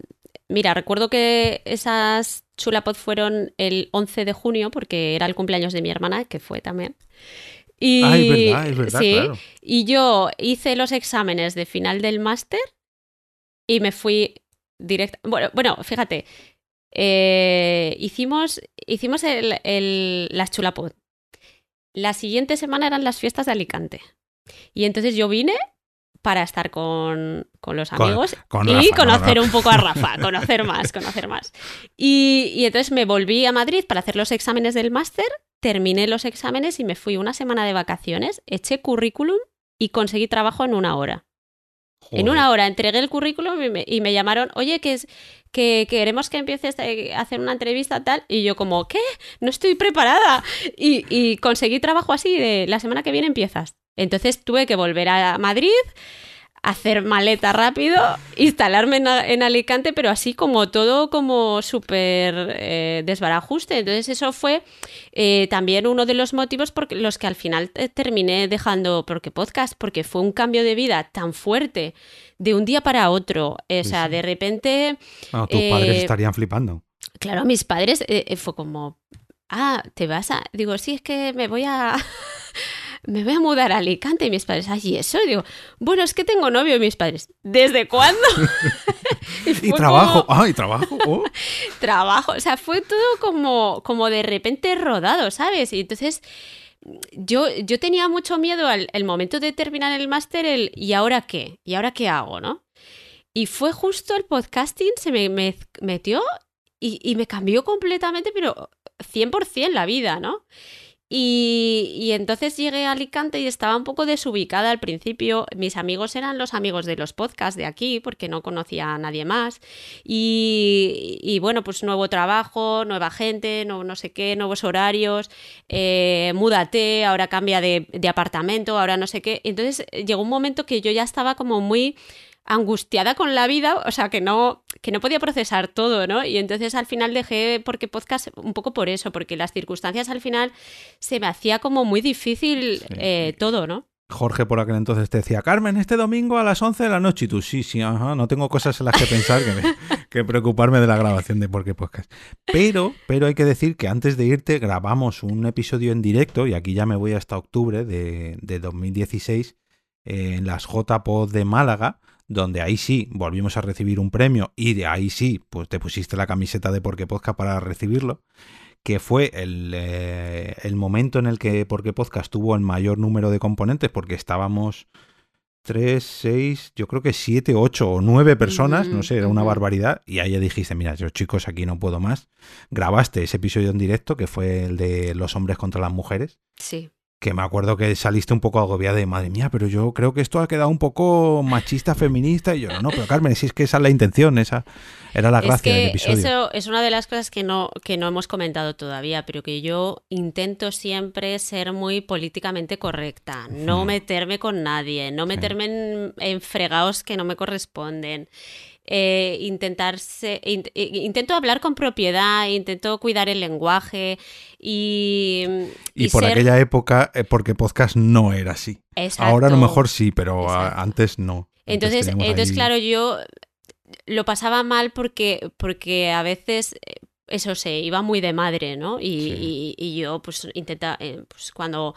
mira, recuerdo que esas Chulapod fueron el 11 de junio porque era el cumpleaños de mi hermana, que fue también. Y, ah, es verdad, es verdad, claro. Y yo hice los exámenes de final del máster y me fui directo. Bueno, bueno fíjate, eh, hicimos, hicimos el, el, las chulapod. La siguiente semana eran las fiestas de Alicante. Y entonces yo vine para estar con, con los amigos y conocer un poco a Rafa, conocer más, conocer más. Y, y, entonces me volví a Madrid para hacer los exámenes del máster terminé los exámenes y me fui una semana de vacaciones, eché currículum y conseguí trabajo en una hora. En una hora entregué el currículum y me, llamaron, oye, que, es, que, queremos que empieces a hacer una entrevista tal. Y yo como, ¿qué? No estoy preparada. Y, y conseguí trabajo así de la semana que viene empiezas. Entonces tuve que volver a Madrid hacer maleta rápido, instalarme en, Alicante, pero así como todo como súper eh, desbarajuste. Entonces eso fue eh, también uno de los motivos por los que al final terminé dejando porque podcast, porque fue un cambio de vida tan fuerte de un día para otro. O sea, de repente... Ah, tus padres eh, estarían flipando. Claro, mis padres fue como... Ah, te vas a... Digo, sí, es que me voy a me voy a mudar a Alicante y mis padres, ay, ¿y eso? digo, bueno, es que tengo novio y mis padres, ¿desde cuándo? y, trabajo, ay, trabajo. Oh. trabajo, o sea, fue todo como, como de repente rodado, ¿sabes? Y entonces yo, yo tenía mucho miedo al el momento de terminar el máster, el ¿y ahora qué? ¿Y ahora qué hago, no? Y fue justo el podcasting, se me, metió y, y, me cambió completamente, pero 100% la vida, ¿no? Y, entonces llegué a Alicante y estaba un poco desubicada al principio. Mis amigos eran los amigos de los podcasts de aquí, porque no conocía a nadie más. Y, bueno, pues nuevo trabajo, nueva gente, no, no sé qué, nuevos horarios, eh, múdate, ahora cambia de, de apartamento, ahora no sé qué. Entonces llegó un momento que yo ya estaba como muy angustiada con la vida, o sea, que no, que no podía procesar todo, ¿no? Y entonces al final dejé porque podcast un poco por eso, porque las circunstancias al final se me hacía como muy difícil eh, todo, ¿no? Jorge por aquel entonces te decía, Carmen, este domingo a las 11 de la noche. Y tú, sí, sí, ajá, no tengo cosas en las que pensar que, preocuparme de la grabación de Porque Podcast. Pero, pero hay que decir que antes de irte grabamos un episodio en directo, y aquí ya me voy hasta octubre de, de 2016, en las JPod de Málaga, donde ahí sí volvimos a recibir un premio y de ahí sí, pues te pusiste la camiseta de Porque Podcast para recibirlo, que fue el, eh, el momento en el que Porque Podcast tuvo el mayor número de componentes porque estábamos tres, seis, yo creo que siete, ocho o nueve personas, no sé, era una barbaridad. Y ahí ya dijiste, mira, yo chicos, aquí no puedo más. Grabaste ese episodio en directo, que fue el de los hombres contra las mujeres. Sí. Que me acuerdo que saliste un poco agobiada de madre mía, pero yo creo que esto ha quedado un poco machista, feminista. Y yo, no, no, pero Carmen, si es que esa es la intención, esa era la Es gracia del que episodio. eso es una de las cosas que no, que no hemos comentado todavía, pero que yo intento siempre ser muy políticamente correcta, no Hmm. meterme con nadie, no meterme en, en fregados que no me corresponden. Eh, intentarse, int- intento hablar con propiedad, intento cuidar el lenguaje y, Y, por ser- aquella época, eh, porque podcast no era así. Ahora a lo mejor sí, pero a- antes no. Entonces, entonces ahí- claro, yo lo pasaba mal porque, porque a veces eh, eso se iba muy de madre, ¿no? Y, Sí. y- y yo, pues, intenta, eh, pues cuando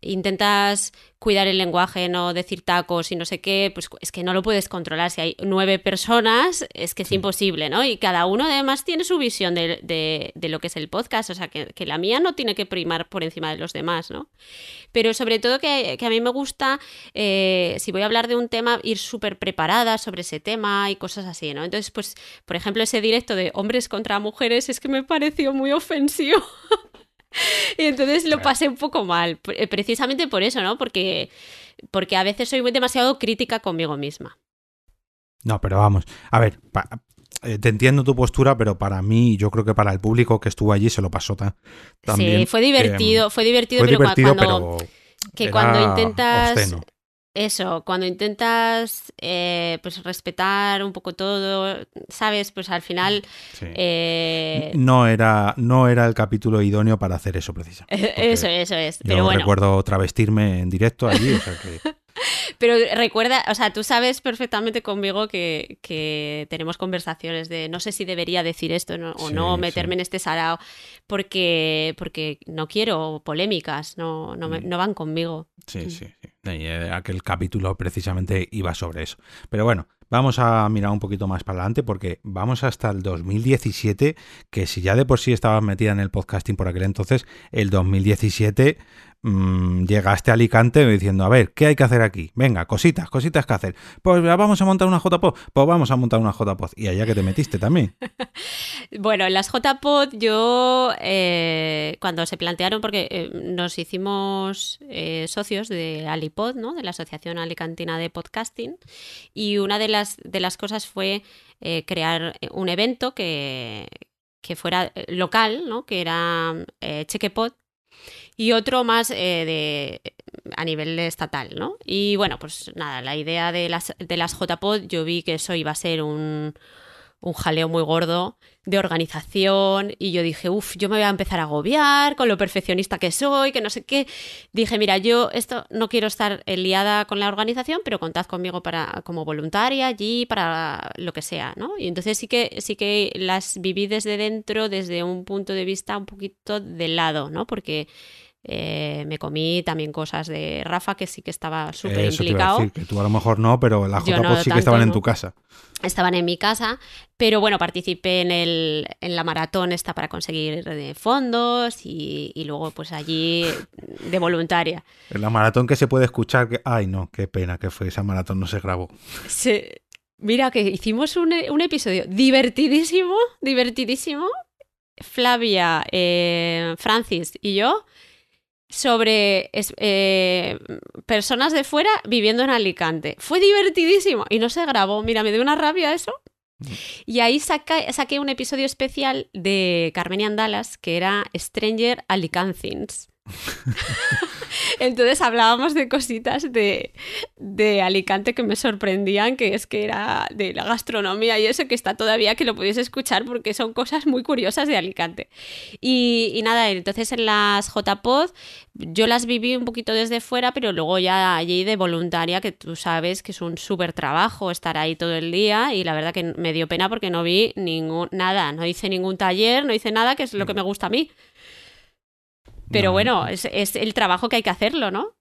intentas cuidar el lenguaje, no decir tacos y no sé qué, pues es que no lo puedes controlar. Si hay nueve personas, es que es imposible, ¿no? Y cada uno además tiene su visión de, de- de lo que es el podcast, o sea, que, que la mía no tiene que primar por encima de los demás, ¿no? Pero sobre todo que, que a mí me gusta, eh, si voy a hablar de un tema, ir súper preparada sobre ese tema y cosas así, ¿no? Entonces, pues, por ejemplo, ese directo de hombres contra mujeres es que me pareció muy ofensivo. y entonces lo pasé un poco mal, pre- precisamente por eso, ¿no? Porque, porque a veces soy demasiado crítica conmigo misma. No, pero vamos. A ver, pa- eh, te entiendo tu postura, pero para mí, yo creo que para el público que estuvo allí se lo pasó ta- también. sí, fue divertido, eh, fue divertido, fue pero cua- divertido, cuando... pero. que era cuando intentas obsceno. Eso, cuando intentas eh, pues respetar un poco todo, ¿sabes? Pues al final Sí. eh, No era, no era el capítulo idóneo para hacer eso, precisamente. eso, eso es. Yo Pero bueno, recuerdo travestirme en directo allí, o sea que. pero recuerda, o sea, tú sabes perfectamente conmigo que, que tenemos conversaciones de no sé si debería decir esto ¿no? o Sí, no, sí. meterme en este sarao, porque, porque no quiero polémicas, no, no, me- Mm. no van conmigo. Sí, sí, sí. Y, eh, aquel capítulo precisamente iba sobre eso. Pero bueno, vamos a mirar un poquito más para adelante porque vamos hasta el 2017, que si ya de por sí estabas metida en el podcasting por aquel entonces, el 2017 mm, llegaste a Alicante diciendo, a ver, ¿qué hay que hacer aquí? Venga, cositas, cositas que hacer. Pues vamos a montar una JPod. Pues vamos a montar una JPod. Y allá que te metiste también. Bueno, en las JPod yo, eh, cuando se plantearon, porque eh, nos hicimos eh, socios de Alipod, ¿no? de la Asociación Alicantina de Podcasting, y una de las, de las cosas fue crear un evento que, que fuera local, ¿no? que era Chequepod, y otro más eh, de a nivel estatal, ¿no? Y bueno, pues nada, la idea de las, de las JPod, yo vi que eso iba a ser un, un jaleo muy gordo de organización y yo dije, uff, yo me voy a empezar a agobiar con lo perfeccionista que soy, que no sé qué. Dije, mira, yo esto no quiero estar liada con la organización, pero contad conmigo para como voluntaria allí para lo que sea, ¿no? Y entonces sí que sí que las viví desde dentro, desde un punto de vista un poquito de lado, ¿no? Porque eh, me comí también cosas de Rafa que sí que estaba súper implicado. decir, que tú a lo mejor no, pero las JPod no sí que estaban en tu casa. estaban en mi casa, pero bueno, participé en, el, en la maratón esta para conseguir fondos y, y luego pues allí de voluntaria. En la maratón que se puede escuchar que... Ay, no, qué pena que fue esa maratón, no se grabó. Se- Mira que hicimos un, un episodio divertidísimo, divertidísimo. Flavia, eh, Francis y yo sobre eh, personas de fuera viviendo en Alicante. Fue divertidísimo y no se grabó. Mira, me dio una rabia eso. Y ahí saca- saqué un episodio especial de Carmenian Dallas que era Stranger Alicancins. Entonces hablábamos de cositas de, de Alicante que me sorprendían, que es que era de la gastronomía y eso, que está todavía que lo pudiese escuchar porque son cosas muy curiosas de Alicante. Y, y nada, entonces en las JPod yo las viví un poquito desde fuera, pero luego ya allí de voluntaria, que tú sabes que es un súper trabajo estar ahí todo el día y la verdad que me dio pena porque no vi ningún, nada, no hice ningún taller, no hice nada, que es lo que me gusta a mí. Pero No, bueno, es, es el trabajo que hay que hacerlo, ¿no?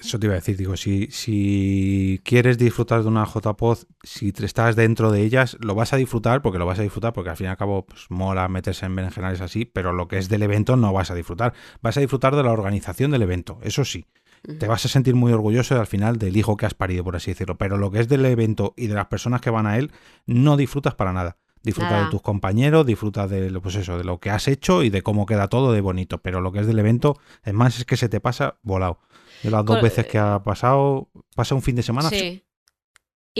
Eso te iba a decir, digo, si, si quieres disfrutar de una JPod, si te estás dentro de ellas, lo vas a disfrutar porque lo vas a disfrutar porque al fin y al cabo pues, mola meterse en berenjenales así, pero lo que es del evento no vas a disfrutar. Vas a disfrutar de la organización del evento, eso sí. te vas a sentir muy orgulloso al final del hijo que has parido, por así decirlo. Pero lo que es del evento y de las personas que van a él, no disfrutas para nada. Disfruta de tus compañeros, disfruta de, pues eso, de lo que has hecho y de cómo queda todo de bonito. Pero lo que es del evento, es más, es que se te pasa volado. De las dos veces que ha pasado, pasa un fin de semana. Sí.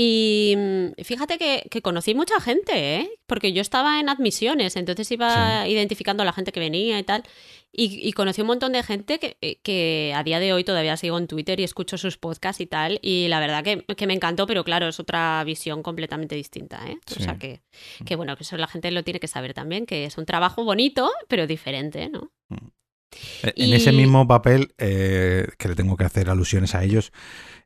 Y mm, fíjate que, conocí mucha gente, ¿eh? Porque yo estaba en admisiones, entonces iba identificando a la gente que venía y tal. Y, conocí un montón de gente eh, que, a día de hoy todavía sigo en Twitter y escucho sus podcasts y tal. Y la verdad que, me encantó, pero claro, es otra visión completamente distinta, ¿eh? O sea que, que, bueno, que eso la gente lo tiene que saber también, que es un trabajo bonito, pero diferente, ¿no? Mm. En ese mismo papel, eh, que le tengo que hacer alusiones a ellos,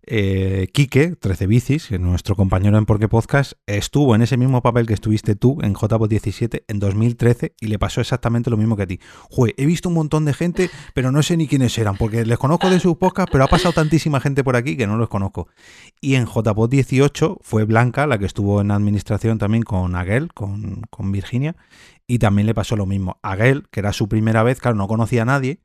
eh, Quique, 13 Bicis, nuestro compañero en Porque Podcast, estuvo en ese mismo papel que estuviste tú en JPod 17 en 2013 y le pasó exactamente lo mismo que a ti. Jue, he visto un montón de gente, pero no sé ni quiénes eran, porque les conozco de sus podcasts, pero ha pasado tantísima gente por aquí que no los conozco. Y en JPod 18 fue Blanca la que estuvo en administración también con Aguel, con, con Virginia, y también le pasó lo mismo. Aguel, que era su primera vez, claro, no conocía a nadie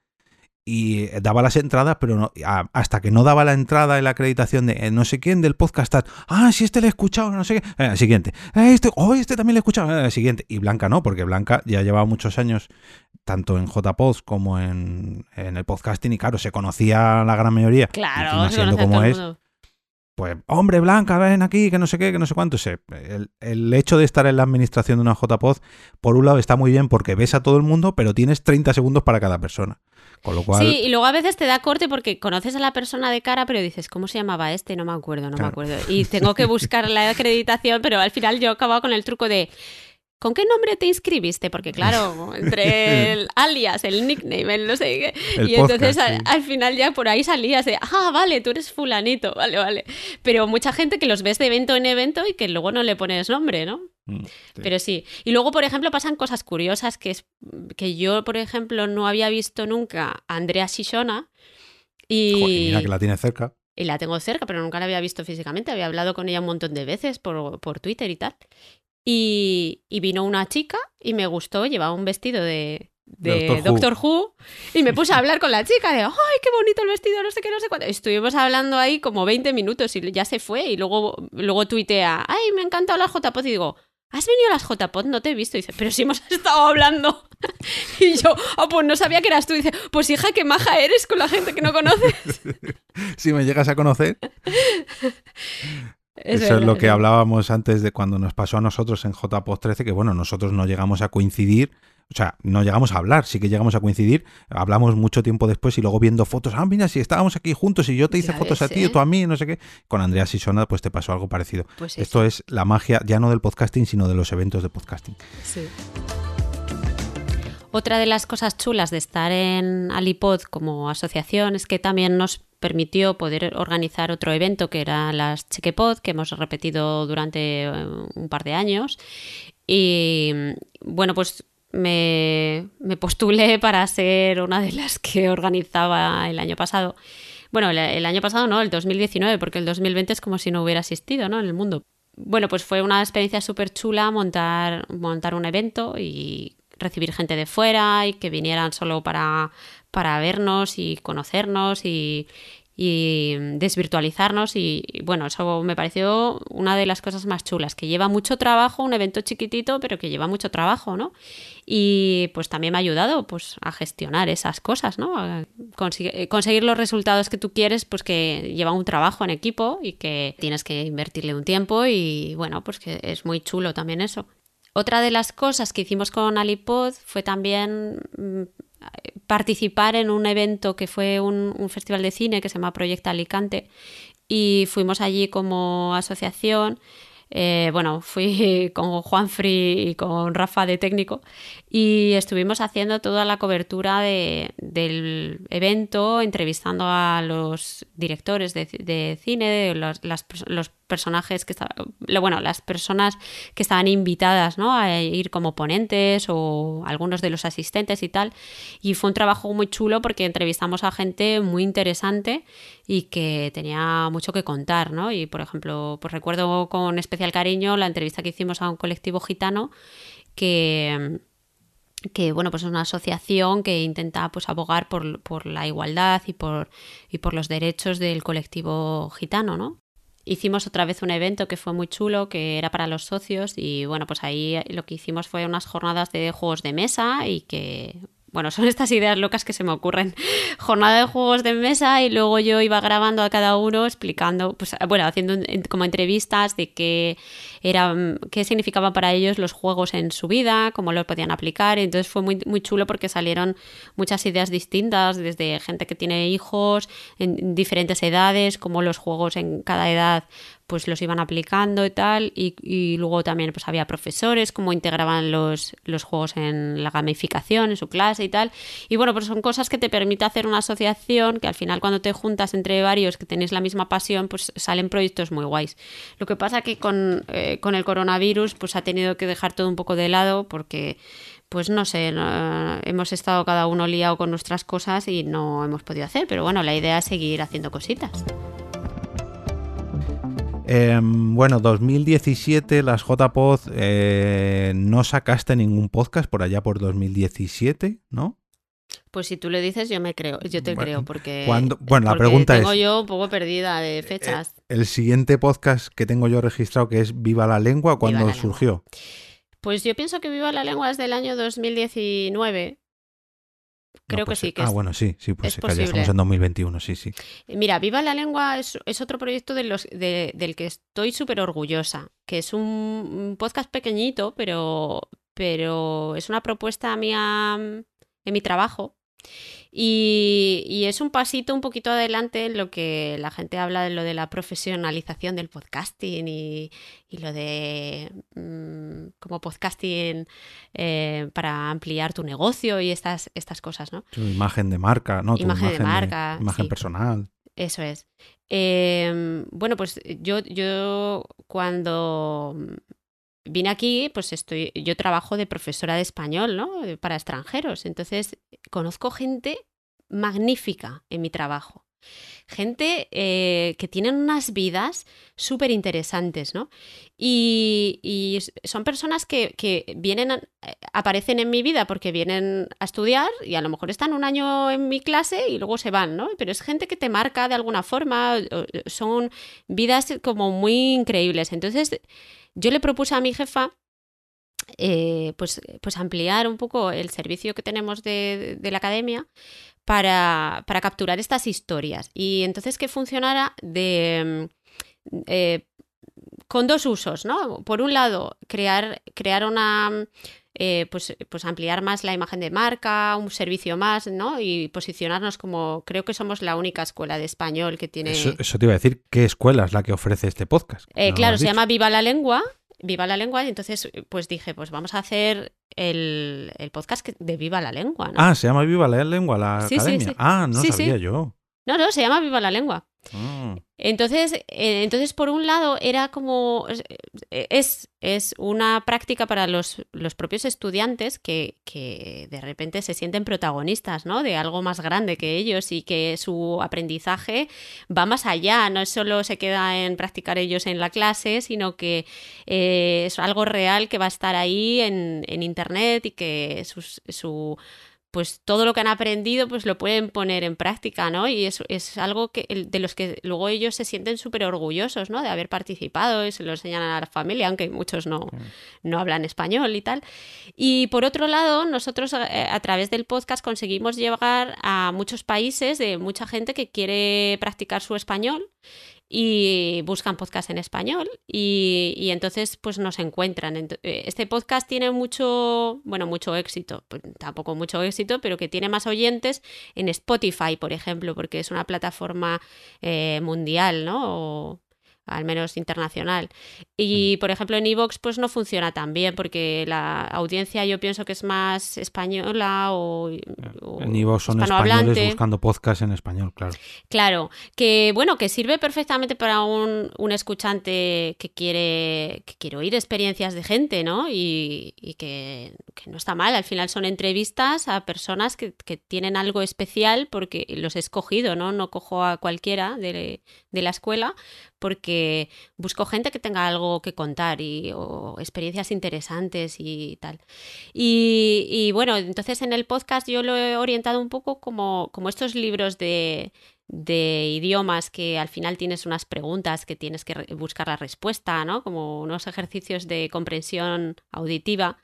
y daba las entradas, pero no, hasta que no daba la entrada en la acreditación de eh, no sé quién del podcast, ah, si este le he escuchado, no sé qué, eh, siguiente, eh, este, oh, este también le he escuchado, siguiente, y Blanca no, porque Blanca ya llevaba muchos años tanto en JPods como en, en el podcasting y claro, se conocía la gran mayoría, claro, siendo como es, pues, hombre, Blanca, ven aquí, que no sé qué, que no sé cuánto. El, el hecho de estar en la administración de una JPod, por un lado está muy bien porque ves a todo el mundo, pero tienes 30 segundos para cada persona. Con lo cual... Sí, y luego a veces te da corte porque conoces a la persona de cara, pero dices, ¿cómo se llamaba este? No me acuerdo, no me acuerdo. Y tengo que buscar la acreditación, pero al final yo acabado con el truco de ¿Con qué nombre te inscribiste? Porque claro, entre el alias, el nickname, el no sé qué. y entonces al, final ya por ahí salías de, ah, vale, tú eres fulanito, vale, vale. Pero mucha gente que los ves de evento en evento y que luego no le pones nombre, ¿no? Mm, Pero sí. Y luego, por ejemplo, pasan cosas curiosas que, es, que yo, por ejemplo, no había visto nunca a Andrea Shishona. Y... mira que la tiene cerca. Y la tengo cerca, pero nunca la había visto físicamente. Había hablado con ella un montón de veces por, por Twitter y tal. Y, vino una chica y me gustó, llevaba un vestido de, Doctor, Who. y me puse a hablar con la chica de, ¡ay, qué bonito el vestido! No sé qué, no sé cuánto. Estuvimos hablando ahí como 20 minutos y ya se fue y luego, luego tuitea, ¡ay, me encanta hablar JPod! Y digo, ¿has venido a las JPod? No te he visto. Y dice, pero si hemos estado hablando. y yo, ah, pues no sabía que eras tú. Y dice, pues hija, qué maja eres con la gente que no conoces. si me llegas a conocer. Eso es lo que hablábamos antes de cuando nos pasó a nosotros en JPOS 13, que bueno, nosotros no llegamos a coincidir, o sea, no llegamos a hablar, sí que llegamos a coincidir, hablamos mucho tiempo después y luego viendo fotos, ah, mira, si estábamos aquí juntos y yo te hice fotos a ti y tú a mí, no sé qué, con Andrea Sisona pues te pasó algo parecido. Pues Esto es la magia ya no del podcasting, sino de los eventos de podcasting. Sí. Otra de las cosas chulas de estar en Alipod como asociación es que también nos permitió poder organizar otro evento que era las Chequepod, que hemos repetido durante eh, un par de años. Y bueno, pues me, postulé para ser una de las que organizaba el año pasado. Bueno, el, año pasado no, el 2019, porque el 2020 es como si no hubiera asistido ¿no? en el mundo. Bueno, pues fue una experiencia súper chula montar, montar un evento y recibir gente de fuera y que vinieran solo para, para vernos y conocernos y, desvirtualizarnos y, bueno, eso me pareció una de las cosas más chulas, que lleva mucho trabajo, un evento chiquitito, pero que lleva mucho trabajo, ¿no? Y pues también me ha ayudado pues a gestionar esas cosas, ¿no? conseguir los resultados que tú quieres, pues que lleva un trabajo en equipo y que tienes que invertirle un tiempo y bueno, pues que es muy chulo también eso. Otra de las cosas que hicimos con Alipod fue también mm, participar en un evento que fue un, festival de cine que se llama Proyecta Alicante y fuimos allí como asociación. Eh, bueno, fui con Juan Free y con Rafa de técnico y estuvimos haciendo toda la cobertura del evento, entrevistando a los directores de, cine, los, los personajes que estaban, bueno, las personas que estaban invitadas ¿no? a ir como ponentes o algunos de los asistentes y tal. Y fue un trabajo muy chulo porque entrevistamos a gente muy interesante y que tenía mucho que contar, ¿no? Y por ejemplo, pues recuerdo con especial cariño la entrevista que hicimos a un colectivo gitano que que bueno, pues es una asociación que intenta pues abogar por, por la igualdad y por, y por los derechos del colectivo gitano, ¿no? Hicimos otra vez un evento que fue muy chulo, que era para los socios y bueno, pues ahí lo que hicimos fue unas jornadas de juegos de mesa y que bueno, son estas ideas locas que se me ocurren. Jornada de juegos de mesa y luego yo iba grabando a cada uno explicando, pues bueno, haciendo como entrevistas de qué eran, qué significaban para ellos los juegos en su vida, cómo los podían aplicar. Entonces fue muy, muy chulo porque salieron muchas ideas distintas, desde gente que tiene hijos en diferentes edades, cómo los juegos en cada edad pues los iban aplicando y tal, y, luego también pues había profesores, cómo integraban los, los, juegos en la gamificación, en su clase y tal. Y bueno, pues son cosas que te permite hacer una asociación que al final cuando te juntas entre varios que tenéis la misma pasión, pues salen proyectos muy guays. Lo que pasa que con, eh, con el coronavirus pues ha tenido que dejar todo un poco de lado porque pues no sé, hemos estado cada uno liado con nuestras cosas y no hemos podido hacer, pero bueno, la idea es seguir haciendo cositas. Em, bueno, 2017, las JPod, eh, no sacaste ningún podcast por allá por 2017, ¿no? Pues si tú le dices, yo me creo, yo te creo, porque. bueno, la pregunta tengo es. yo un poco perdida de fechas. El, siguiente podcast que tengo yo registrado, que es Viva la Lengua, ¿cuándo surgió? Pues yo pienso que Viva la Lengua es del año 2019. Creo que sí. Que ah, bueno, sí, sí, pues ya estamos en 2021, sí, sí. Mira, Viva la Lengua es, otro proyecto de los, del que estoy súper orgullosa, que es un, podcast pequeñito, pero, pero es una propuesta mía en mi trabajo y, es un pasito un poquito adelante en lo que la gente habla de lo de la profesionalización del podcasting y, lo de mm, como podcasting eh, para ampliar tu negocio y estas, estas cosas, ¿no? Tu imagen de marca, ¿no? imagen, de marca. imagen personal. Eso es. Em, bueno, pues yo, yo cuando vine aquí, pues estoy, yo trabajo de profesora de español, ¿no? Para extranjeros. Entonces, conozco gente magnífica en mi trabajo. Gente eh, que tienen unas vidas súper interesantes, ¿no? Y, son personas que, que, vienen, eh, aparecen en mi vida porque vienen a estudiar y a lo mejor están un año en mi clase y luego se van, ¿no? Pero es gente que te marca de alguna forma, son vidas como muy increíbles. Entonces, yo le propuse a mi jefa eh, pues, pues ampliar un poco el servicio que tenemos de, la academia para, capturar estas historias. Y entonces que funcionara de, eh, con dos usos, ¿no? Por un lado, crear, crear una... Eh, pues, pues ampliar más la imagen de marca, un servicio más, ¿no? Y posicionarnos como creo que somos la única escuela de español que tiene. Eso, te iba a decir, ¿qué escuela es la que ofrece este podcast? Eh, claro, se llama Viva la Lengua. Viva la Lengua, y entonces pues dije, pues vamos a hacer el, podcast de Viva la Lengua. ¿no? Ah, se llama Viva la Lengua la academia. Ah, no sabía yo. No, no, se llama Viva la Lengua. Ah. Entonces, eh, entonces, por un lado, era como. Es, es una práctica para los, los propios estudiantes que, que, de repente se sienten protagonistas, ¿no? De algo más grande que ellos y que su aprendizaje va más allá. No solo se queda en practicar ellos en la clase, sino que eh, es algo real que va a estar ahí en, en internet y que su pues todo lo que han aprendido pues lo pueden poner en práctica, ¿no? Y eso es algo que, de los que luego ellos se sienten súper orgullosos, ¿no? De haber participado y se lo enseñan a la familia, aunque muchos no, no hablan español y tal. Y por otro lado, nosotros eh, a través del podcast conseguimos llegar a muchos países de mucha gente que quiere practicar su español y buscan podcast en español y, entonces pues nos encuentran. Eh, este podcast tiene mucho, bueno, mucho éxito, pues, tampoco mucho éxito, pero que tiene más oyentes en Spotify, por ejemplo, porque es una plataforma eh, mundial, ¿no? Al menos internacional. Y, por ejemplo, en Evox pues no funciona tan bien porque la audiencia yo pienso que es más española o, En Evox son españoles buscando podcast en español, claro. Claro, que bueno, que sirve perfectamente para un, un escuchante que quiere, que quiere oír experiencias de gente, ¿no? Y, que, que, no está mal, al final son entrevistas a personas que, que, tienen algo especial porque los he escogido, ¿no? No cojo a cualquiera de, de la escuela porque busco gente que tenga algo que contar y, o experiencias interesantes y tal. Y, bueno, entonces en el podcast yo lo he orientado un poco como, como estos libros de, de idiomas que al final tienes unas preguntas que tienes que buscar la respuesta, ¿no? Como unos ejercicios de comprensión auditiva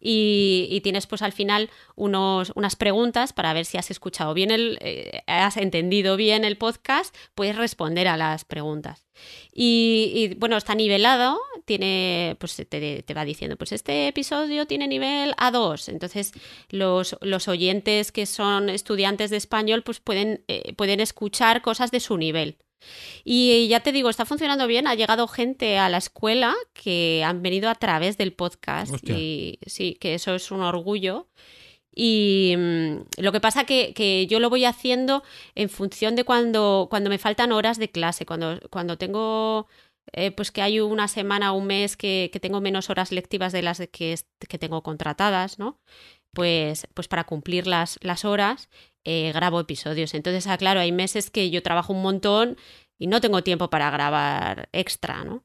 y, tienes pues al final unos, unas preguntas para ver si has escuchado bien el, eh, has entendido bien el podcast, puedes responder a las preguntas. Y, bueno, está nivelado, tiene, pues te, te, va diciendo, pues este episodio tiene nivel A2, entonces los, los oyentes que son estudiantes de español pues pueden, eh, pueden escuchar cosas de su nivel. Y ya te digo, está funcionando bien. Ha llegado gente a la escuela que han venido a través del podcast. Y sí, que eso es un orgullo. Y mm, lo que pasa que, que yo lo voy haciendo en función de cuando, cuando me faltan horas de clase, cuando, cuando tengo eh, pues que hay una semana o un mes que, que, tengo menos horas lectivas de las que, que tengo contratadas, ¿no? Pues, pues para cumplir las, las horas eh, grabo episodios. Entonces, ah, claro, hay meses que yo trabajo un montón y no tengo tiempo para grabar extra, ¿no?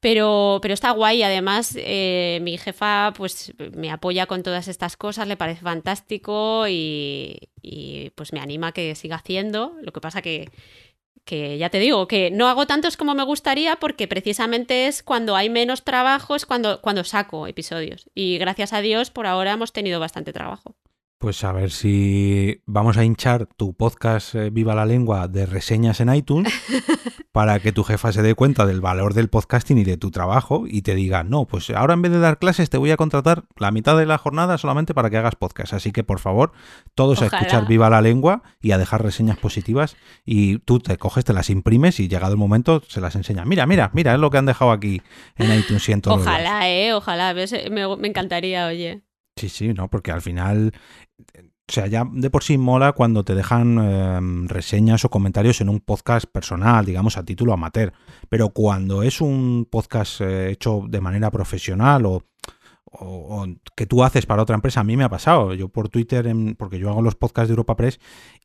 Pero, pero está guay, además eh, mi jefa pues me apoya con todas estas cosas, le parece fantástico y, y pues me anima a que siga haciendo. Lo que pasa que, que ya te digo, que no hago tantos como me gustaría porque precisamente es cuando hay menos trabajo, es cuando, cuando saco episodios. Y gracias a Dios por ahora hemos tenido bastante trabajo. Pues a ver si vamos a hinchar tu podcast eh, Viva la Lengua de reseñas en iTunes para que tu jefa se dé cuenta del valor del podcasting y de tu trabajo y te diga, no, pues ahora en vez de dar clases te voy a contratar la mitad de la jornada solamente para que hagas podcast. Así que por favor, todos a escuchar Viva la Lengua y a dejar reseñas positivas y tú te coges, te las imprimes y llegado el momento se las enseña. Mira, mira, mira, es lo que han dejado aquí en iTunes. Y ojalá, eh, ojalá, me, me encantaría, oye. Sí, sí, no, porque al final o sea, ya de por sí mola cuando te dejan em, reseñas o comentarios en un podcast personal, digamos a título amateur. Pero cuando es un podcast eh, hecho de manera profesional o o, que tú haces para otra empresa. A mí me ha pasado. Yo por Twitter, porque yo hago los podcasts de Europa Press,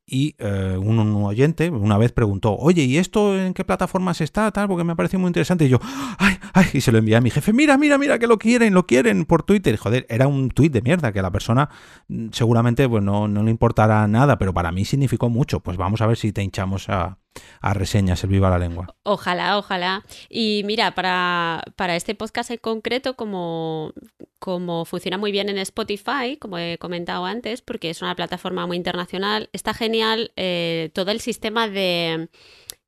y eh, un, oyente una vez preguntó, oye, ¿y esto en qué plataformas está? Tal, porque me ha parecido muy interesante. Y yo, ay, ay, y se lo envié a mi jefe, mira, mira, mira, que lo quieren, lo quieren por Twitter. Joder, era un tweet de mierda, que a la persona mm, seguramente pues, no, no le importará nada, pero para mí significó mucho. Pues vamos a ver si te hinchamos a, a reseñas el Viva la Lengua. Ojalá, ojalá. Y mira, para, para este podcast en concreto, como, como funciona muy bien en Spotify, como he comentado antes, porque es una plataforma muy internacional, está genial eh, todo el sistema de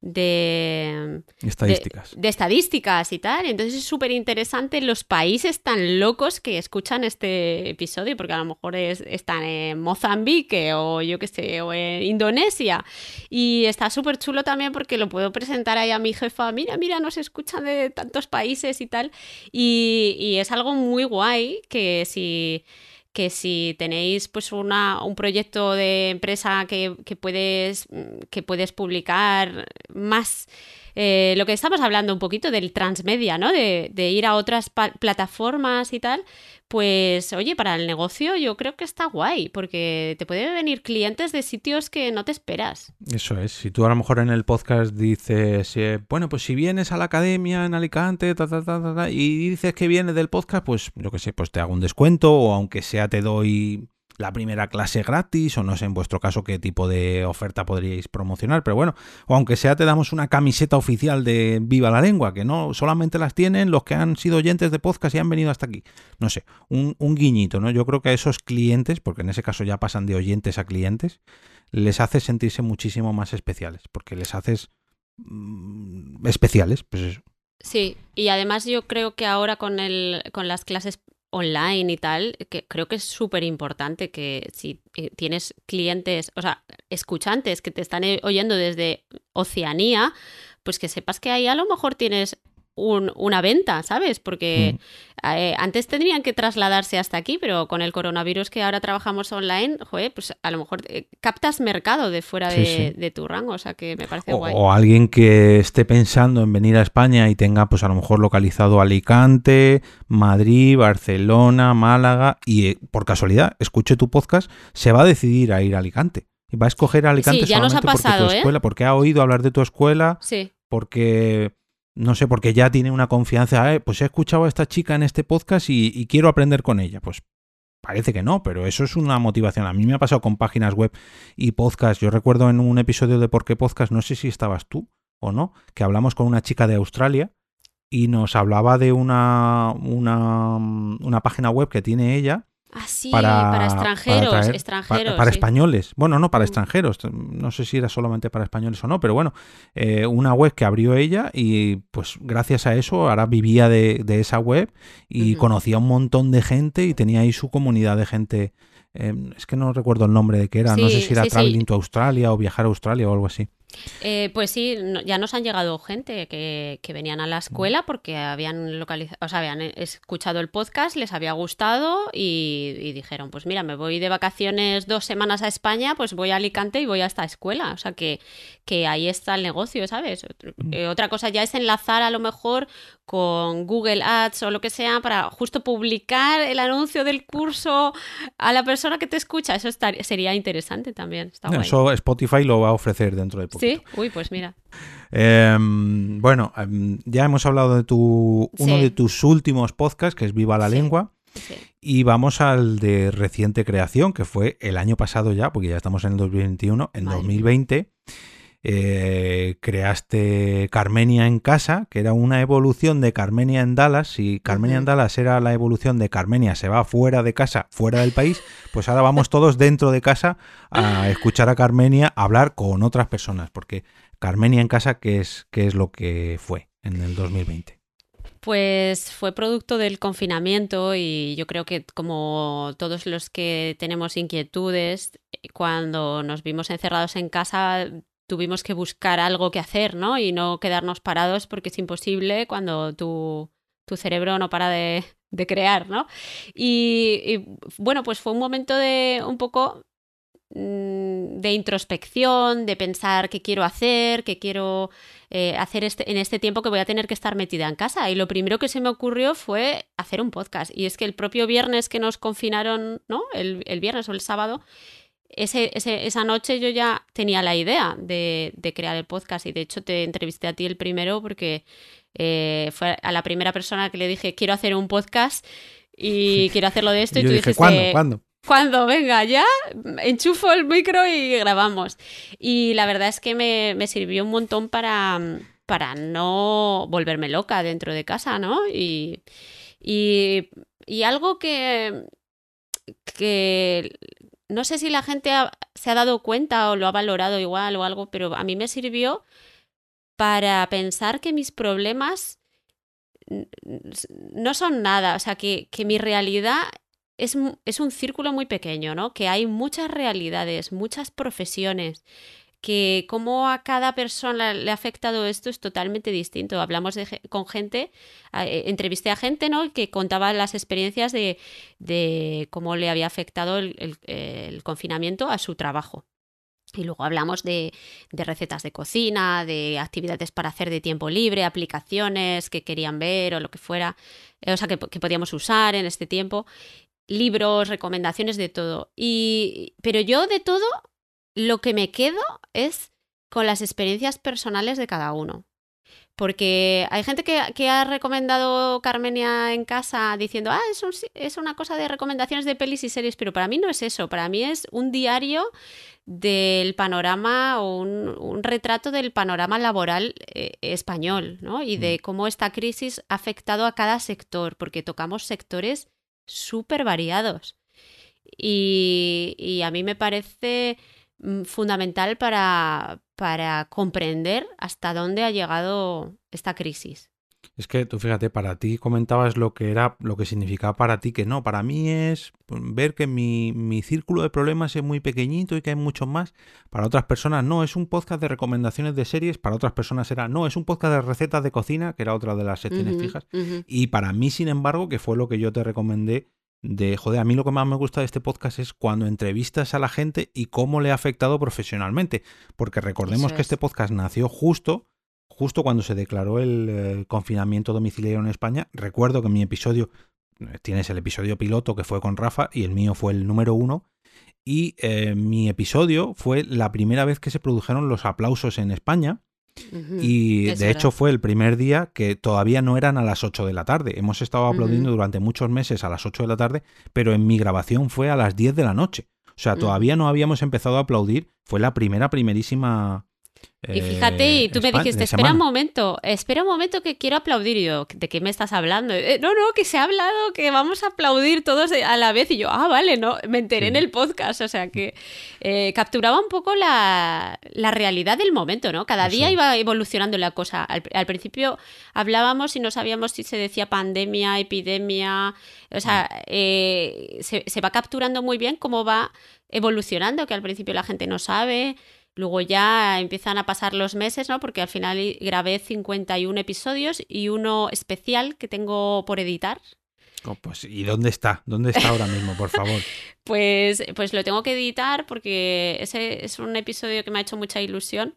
de estadísticas. De, estadísticas y tal. Entonces es súper interesante los países tan locos que escuchan este episodio, porque a lo mejor están en Mozambique o yo qué sé, o en Indonesia. Y está súper chulo también porque lo puedo presentar ahí a mi jefa, mira, mira, nos escuchan de tantos países y tal. Y, y es algo muy guay que si que si tenéis pues una, un proyecto de empresa que, que puedes, que puedes publicar más eh, lo que estamos hablando un poquito del transmedia, ¿no? De, de ir a otras plataformas y tal, pues oye, para el negocio yo creo que está guay, porque te pueden venir clientes de sitios que no te esperas. Eso es, si tú a lo mejor en el podcast dices, eh, bueno, pues si vienes a la academia en Alicante, ta, ta, ta, y dices que vienes del podcast, pues yo qué sé, pues te hago un descuento o aunque sea te doy la primera clase gratis o no sé en vuestro caso qué tipo de oferta podríais promocionar, pero bueno, o aunque sea te damos una camiseta oficial de Viva la Lengua, que no solamente las tienen los que han sido oyentes de podcast y han venido hasta aquí. No sé, un, guiñito, ¿no? Yo creo que a esos clientes, porque en ese caso ya pasan de oyentes a clientes, les hace sentirse muchísimo más especiales, porque les haces mm, especiales, pues eso. Sí, y además yo creo que ahora con, el, con las clases online y tal, que creo que es súper importante que si eh, tienes clientes, o sea, escuchantes que te están eh, oyendo desde Oceanía, pues que sepas que ahí a lo mejor tienes una venta, ¿sabes? Porque mm. eh, antes tendrían que trasladarse hasta aquí, pero con el coronavirus que ahora trabajamos online, joder, pues a lo mejor eh, captas mercado de fuera de, tu rango, o sea que me parece guay. O alguien que esté pensando en venir a España y tenga pues a lo mejor localizado Alicante, Madrid, Barcelona, Málaga y eh, por casualidad escuche tu podcast, se va a decidir a ir a Alicante. Y va a escoger Alicante sí, ya solamente nos ha pasado, porque tu escuela, porque ha oído hablar de tu escuela. Sí porque no sé, porque ya tiene una confianza, pues he escuchado a esta chica en este podcast y, quiero aprender con ella. Pues parece que no, pero eso es una motivación. A mí me ha pasado con páginas web y podcast. Yo recuerdo en un episodio de Por qué Podcast, no sé si estabas tú o no, que hablamos con una chica de Australia y nos hablaba de una, una, una página web que tiene ella Ah, sí, para, extranjeros, extranjeros. Para, españoles. Bueno, no, para mm. extranjeros. No sé si era solamente para españoles o no, pero bueno, eh, una web que abrió ella y pues gracias a eso ahora vivía de, esa web y conocía un montón de gente y tenía ahí su comunidad de gente. Em, es que no recuerdo el nombre de qué era, no sé si era Traveling to Australia o Viajar a Australia o algo así. Eh, pues sí, ya nos han llegado gente que, venían a la escuela porque habían localizado, o sea, habían escuchado el podcast, les había gustado y, dijeron, pues mira, me voy de vacaciones dos semanas a España, pues voy a Alicante y voy a esta escuela. O sea que, que ahí está el negocio, ¿sabes? Mm. Eh, otra cosa ya es enlazar a lo mejor con Google Ads o lo que sea para justo publicar el anuncio del curso a la persona que te escucha. Eso sería interesante también. Eso Spotify lo va a ofrecer dentro de Sí, uy, pues mira. Em, bueno, em, ya hemos hablado de tu uno de tus últimos podcasts, que es Viva la Lengua. Y vamos al de reciente creación, que fue el año pasado ya, porque ya estamos en el 2021, en 2020. Eh, creaste Carmenia en casa, que era una evolución de Carmenia en Dallas. Si Carmenia en Dallas era la evolución de Carmenia se va fuera de casa, fuera del país, pues ahora vamos todos dentro de casa a escuchar a Carmenia hablar con otras personas, porque Carmenia en casa, ¿qué es, qué es lo que fue en el 2020? Pues fue producto del confinamiento y yo creo que como todos los que tenemos inquietudes, cuando nos vimos encerrados en casa tuvimos que buscar algo que hacer, ¿no? Y no quedarnos parados porque es imposible cuando tu, tu cerebro no para de, de crear, ¿no? Y, bueno, pues fue un momento de un poco mm, de introspección, de pensar qué quiero hacer, qué quiero eh, hacer este, en este tiempo que voy a tener que estar metida en casa. Y lo primero que se me ocurrió fue hacer un podcast. Y es que el propio viernes que nos confinaron, ¿no? El, el viernes o el sábado, ese, esa noche yo ya tenía la idea de, crear el podcast y de hecho te entrevisté a ti el primero porque eh, fue a la primera persona que le dije quiero hacer un podcast y quiero hacerlo de esto y, tú dijiste ¿cuándo? ¿Cuándo? Cuando venga, ya enchufo el micro y grabamos. Y la verdad es que me, sirvió un montón para, para no volverme loca dentro de casa, ¿no? Y, y, y algo que, que no sé si la gente se ha dado cuenta o lo ha valorado igual o algo, pero a mí me sirvió para pensar que mis problemas no son nada, o sea, que, que mi realidad es, es, un círculo muy pequeño, ¿no? Que hay muchas realidades, muchas profesiones, que cómo a cada persona le ha afectado esto es totalmente distinto. Hablamos con gente, eh, entrevisté a gente ¿no? que contaba las experiencias de, de cómo le había afectado el, confinamiento a su trabajo. Y luego hablamos de, de, recetas de cocina, de actividades para hacer de tiempo libre, aplicaciones que querían ver o lo que fuera, eh, o sea, que, que podíamos usar en este tiempo, libros, recomendaciones de todo. Y, pero yo de todo lo que me quedo es con las experiencias personales de cada uno. Porque hay gente que, ha recomendado Carmenia en casa diciendo, ah, es, es una cosa de recomendaciones de pelis y series, pero para mí no es eso, para mí es un diario del panorama o un, retrato del panorama laboral eh, español, ¿no? Y de mm. cómo esta crisis ha afectado a cada sector, porque tocamos sectores súper variados. Y, y a mí me parece fundamental para, para comprender hasta dónde ha llegado esta crisis. Es que tú fíjate, para ti comentabas lo que era, lo que significaba para ti que no. Para mí es ver que mi, mi, círculo de problemas es muy pequeñito y que hay muchos más. Para otras personas no, es un podcast de recomendaciones de series. Para otras personas era no, es un podcast de recetas de cocina, que era otra de las secciones fijas. Y para mí, sin embargo, que fue lo que yo te recomendé, de, joder, a mí lo que más me gusta de este podcast es cuando entrevistas a la gente y cómo le ha afectado profesionalmente. Porque recordemos que este podcast nació justo, justo cuando se declaró el, confinamiento domiciliario en España. Recuerdo que mi episodio, eh, tienes el episodio piloto que fue con Rafa y el mío fue el número uno. Y eh, mi episodio fue la primera vez que se produjeron los aplausos en España y de hecho fue el primer día que todavía no eran a las 8 de la tarde. Hemos estado aplaudiendo durante muchos meses a las 8 de la tarde, pero en mi grabación fue a las 10 de la noche. O sea, todavía no habíamos empezado a aplaudir. Fue la primera, primerísima y fíjate, y tú me dijiste, espera un momento, espera un momento que quiero aplaudir. Y yo, ¿de qué me estás hablando? Eh, no, no, que se ha hablado, que vamos a aplaudir todos a la vez. Y yo, ah, vale, no, me enteré en el podcast. O sea que eh, capturaba un poco la, realidad del momento, ¿no? Cada día iba evolucionando la cosa. Al, principio hablábamos y no sabíamos si se decía pandemia, epidemia. O sea, eh, se, se va capturando muy bien cómo va evolucionando, que al principio la gente no sabe. Luego ya empiezan a pasar los meses, ¿no? Porque al final grabé 51 episodios y uno especial que tengo por editar. Oh, pues, ¿y dónde está? ¿Dónde está ahora mismo, por favor? pues, pues lo tengo que editar porque ese es un episodio que me ha hecho mucha ilusión.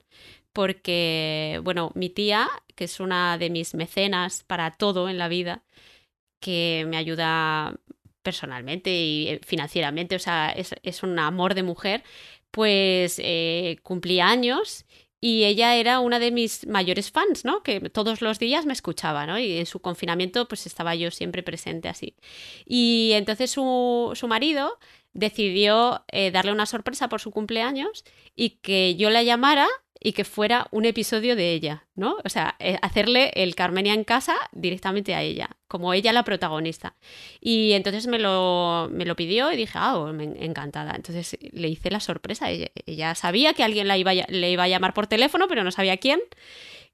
Porque, bueno, mi tía, que es una de mis mecenas para todo en la vida, que me ayuda personalmente y eh, financieramente, o sea, es, es un amor de mujer, pues eh, cumplía años y ella era una de mis mayores fans, ¿no? Que todos los días me escuchaba, ¿no? Y en su confinamiento pues estaba yo siempre presente así. Y entonces su, su marido decidió eh, darle una sorpresa por su cumpleaños y que yo la llamara y que fuera un episodio de ella, ¿no? O sea, eh, hacerle el Carmenia en casa directamente a ella, como ella la protagonista. Y entonces me lo, me lo pidió y dije, ah, oh, encantada. Entonces le hice la sorpresa. Ella, sabía que alguien le iba a llamar por teléfono, pero no sabía quién.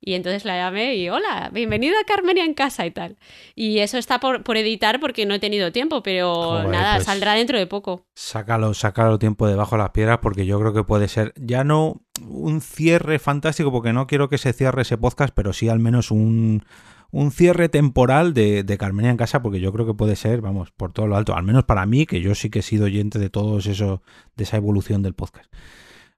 Y entonces la llamé y hola, bienvenida a Carmenia en casa y tal. Y eso está por, editar porque no he tenido tiempo, pero nada, pues saldrá dentro de poco. Sácalo, sácalo tiempo debajo de las piedras porque yo creo que puede ser ya no un cierre fantástico porque no quiero que se cierre ese podcast, pero sí al menos un, un cierre temporal de, de, Carmenia en casa, porque yo creo que puede ser, vamos, por todo lo alto, al menos para mí, que yo sí que he sido oyente de todos eso, de esa evolución del podcast.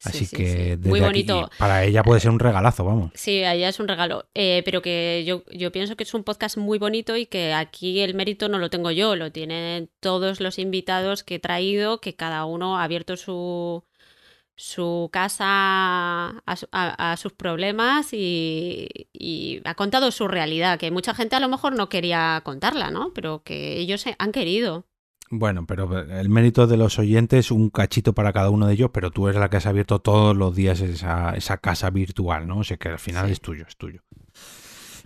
Así que Muy bonito. para ella puede ser un regalazo, vamos. Sí, a ella es un regalo. Eh, pero que yo, yo pienso que es un podcast muy bonito y que aquí el mérito no lo tengo yo, lo tienen todos los invitados que he traído, que cada uno ha abierto su, su casa a, sus problemas y, y, ha contado su realidad, que mucha gente a lo mejor no quería contarla, ¿no? Pero que ellos han querido. Bueno, pero el mérito de los oyentes, un cachito para cada uno de ellos, pero tú eres la que has abierto todos los días esa, esa casa virtual, ¿no? O sea que al final es tuyo, es tuyo.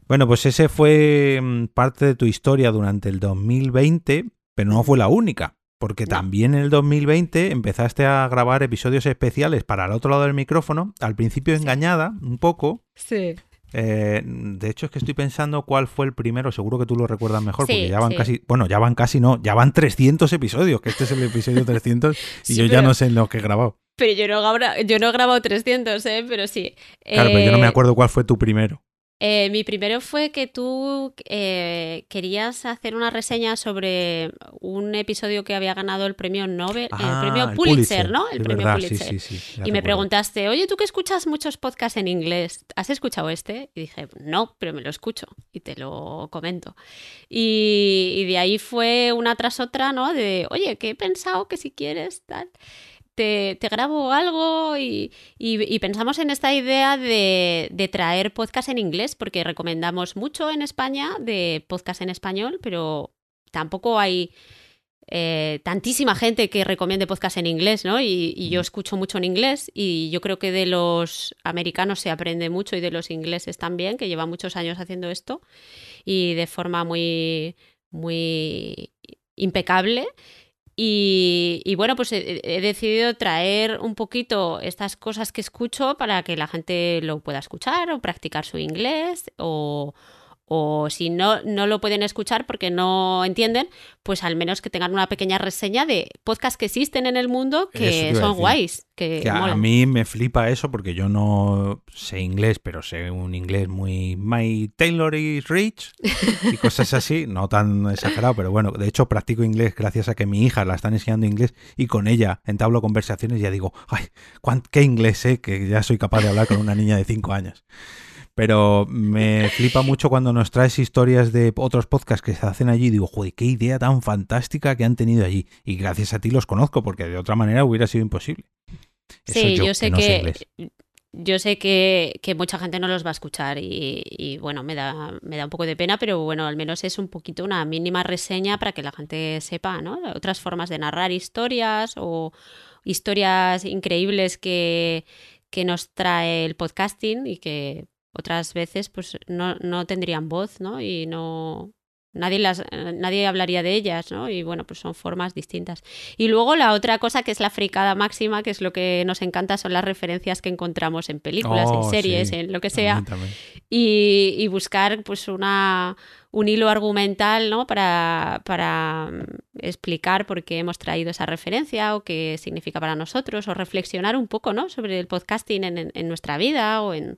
Bueno, pues ese fue mm, parte de tu historia durante el 2020, pero no fue la única, porque también en el 2020 empezaste a grabar episodios especiales para el otro lado del micrófono, al principio engañada un poco. Sí. Eh, de hecho, es que estoy pensando cuál fue el primero, seguro que tú lo recuerdas mejor, porque ya van casi, bueno, ya van casi no, ya van 300 episodios, que este es el episodio 300 y yo ya no sé en lo que he grabado. Pero yo no, yo no he grabado 300, ¿eh? Pero sí. Claro, pero yo no me eh, acuerdo cuál fue tu primero. Eh, mi primero fue que tú eh, querías hacer una reseña sobre un episodio que había ganado el premio Nobel, el ah, premio Pulitzer, ¿no? El premio Pulitzer. y me preguntaste, oye, tú que escuchas muchos podcasts en inglés, ¿has escuchado este? Y dije, no, pero me lo escucho y te lo comento. Y, y de ahí fue una tras otra, ¿no? De, oye, que he pensado que si quieres, tal te, grabo algo y, pensamos en esta idea de, traer podcast en inglés, porque recomendamos mucho en España de podcast en español, pero tampoco hay eh, tantísima gente que recomiende podcast en inglés, ¿no? Y, yo escucho mucho en inglés y yo creo que de los americanos se aprende mucho y de los ingleses también, que llevan muchos años haciendo esto y de forma muy, muy impecable. Y, bueno, pues he, decidido traer un poquito estas cosas que escucho para que la gente lo pueda escuchar o practicar su inglés o, o si no, no lo pueden escuchar porque no entienden, pues al menos que tengan una pequeña reseña de podcasts que existen en el mundo que son guays. Que, a mí me flipa eso porque yo no sé inglés, pero sé un inglés muy My Taylor is rich y cosas así, no tan exagerado, pero bueno, de hecho practico inglés gracias a que mi hija la están enseñando inglés y con ella entablo conversaciones y ya digo, ay, qué inglés sé, que ya soy capaz de hablar con una niña de 5 años. Pero me flipa mucho cuando nos traes historias de otros podcasts que se hacen allí y digo, joder, qué idea tan fantástica que han tenido allí. Y gracias a ti los conozco, porque de otra manera hubiera sido imposible. sí, yo, sé que, yo sé que, que, mucha gente no los va a escuchar y, y, bueno, me da, me da un poco de pena, pero bueno, al menos es un poquito una mínima reseña para que la gente sepa, ¿no? Otras formas de narrar historias o historias increíbles que, que nos trae el podcasting y que otras veces pues no, no tendrían voz, ¿no? Y no, nadie las nadie hablaría de ellas, ¿no? Y bueno, pues son formas distintas. Y luego la otra cosa que es la fricada máxima, que es lo que nos encanta, son las referencias que encontramos en películas, en Oh, series, sí. en lo que sea. Y buscar pues una un hilo argumental, ¿no? Para, para mm, explicar por qué hemos traído esa referencia o qué significa para nosotros, o reflexionar un poco, ¿no? Sobre el podcasting en, en- en nuestra vida o en,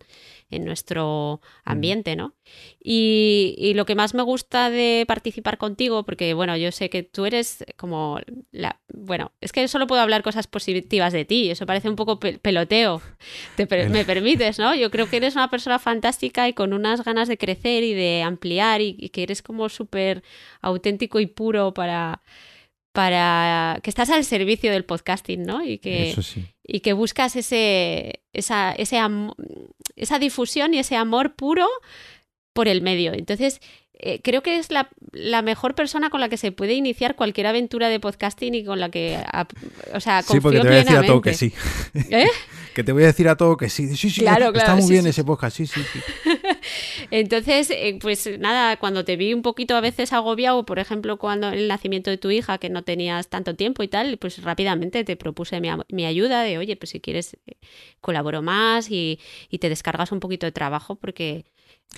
en nuestro ambiente, ¿no? Y, y lo que más me gusta de participar contigo, porque bueno, yo sé que tú eres como la... Bueno, es que solo puedo hablar cosas positivas de ti, eso parece un poco pe- peloteo, Te per- me permites, ¿no? Yo creo que eres una persona fantástica y con unas ganas de crecer y de ampliar y, y que eres como súper auténtico y puro para para que estás al servicio del podcasting, ¿no? Y que, Eso sí. y que buscas ese, esa, ese am- esa difusión y ese amor puro por el medio. Entonces, eh, creo que es la, la mejor persona con la que se puede iniciar cualquier aventura de podcasting y con la que, o sea, Sí, porque confío te voy a decir a todo que sí. ¿Eh? Que te voy a decir a todo que sí. Sí, sí, Claro, está claro, muy sí, bien sí. ese podcast. Sí, sí, sí. Entonces, eh, pues nada, cuando te vi un poquito a veces agobiado, por ejemplo, cuando el nacimiento de tu hija, que no tenías tanto tiempo y tal, pues rápidamente te propuse mi, ayuda de, oye, pues si quieres, eh, colaboro más y, y te descargas un poquito de trabajo porque,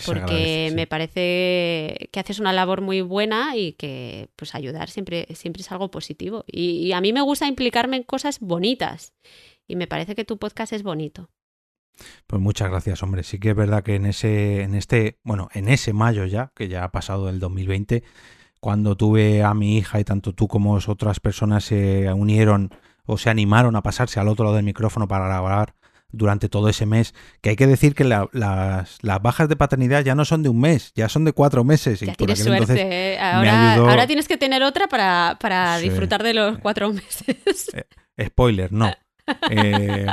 porque agradece, sí. me parece que haces una labor muy buena y que pues ayudar siempre, siempre es algo positivo. Y, y a mí me gusta implicarme en cosas bonitas y me parece que tu podcast es bonito. Pues muchas gracias, hombre. Sí que es verdad que en ese, en este, bueno, en ese mayo ya, que ya ha pasado el 2020, cuando tuve a mi hija y tanto tú como otras personas se unieron o se animaron a pasarse al otro lado del micrófono para grabar durante todo ese mes, que hay que decir que la- las, las bajas de paternidad ya no son de un mes, ya son de cuatro meses. y Ya por tienes suerte. entonces ¿eh? Ahora, ayudó- ahora tienes que tener otra para, para Sí. disfrutar de los cuatro meses. Spoiler, no. Eh,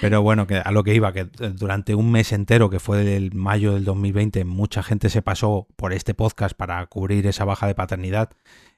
pero bueno, que a lo que iba, que durante un mes entero, que fue el mayo del 2020, mucha gente se pasó por este podcast para cubrir esa baja de paternidad,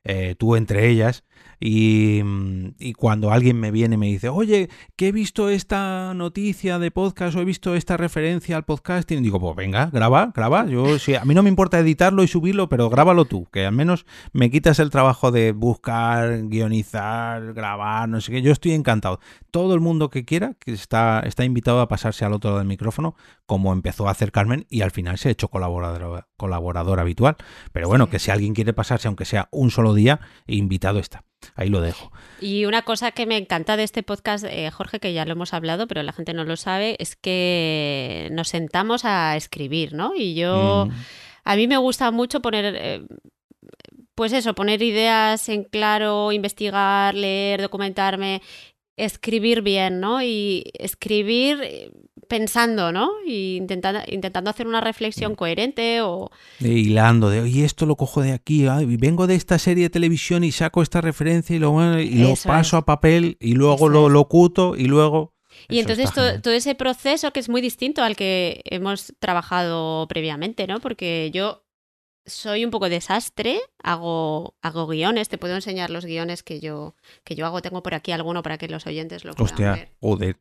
eh, tú entre ellas, y, mm, y cuando alguien me viene y me dice, oye, que he visto esta noticia de podcast o he visto esta referencia al podcasting, digo, pues venga, graba, graba, yo sí, a mí no me importa editarlo y subirlo, pero grábalo tú, que al menos me quitas el trabajo de buscar, guionizar, grabar, no sé qué, yo estoy encantado. Todo el mundo que quiera que está, está invitado a pasarse al otro lado del micrófono, como empezó a hacer Carmen y al final se ha hecho colaborador, colaborador habitual. Pero bueno, Sí. que si alguien quiere pasarse, aunque sea un solo día, invitado está. Ahí lo dejo. Y una cosa que me encanta de este podcast, eh, Jorge, que ya lo hemos hablado, pero la gente no lo sabe, es que nos sentamos a escribir, ¿no? Y yo, Mm, a mí me gusta mucho poner, eh, pues eso, poner ideas en claro, investigar, leer, documentarme, escribir bien, ¿no? Y escribir eh, pensando, ¿no? Y intentando, intentando hacer una reflexión coherente o... de hilando, de oye, esto lo cojo de aquí, vengo de esta serie de televisión y saco esta referencia y lo, y lo paso es. a papel y luego Eso lo locuto y luego... Y Eso entonces todo ese proceso que es muy distinto al que hemos trabajado previamente, ¿no? Porque yo soy un poco desastre, hago, hago guiones, te puedo enseñar los guiones que yo, que yo hago, tengo por aquí alguno para que los oyentes lo puedan Hostia, ver. joder.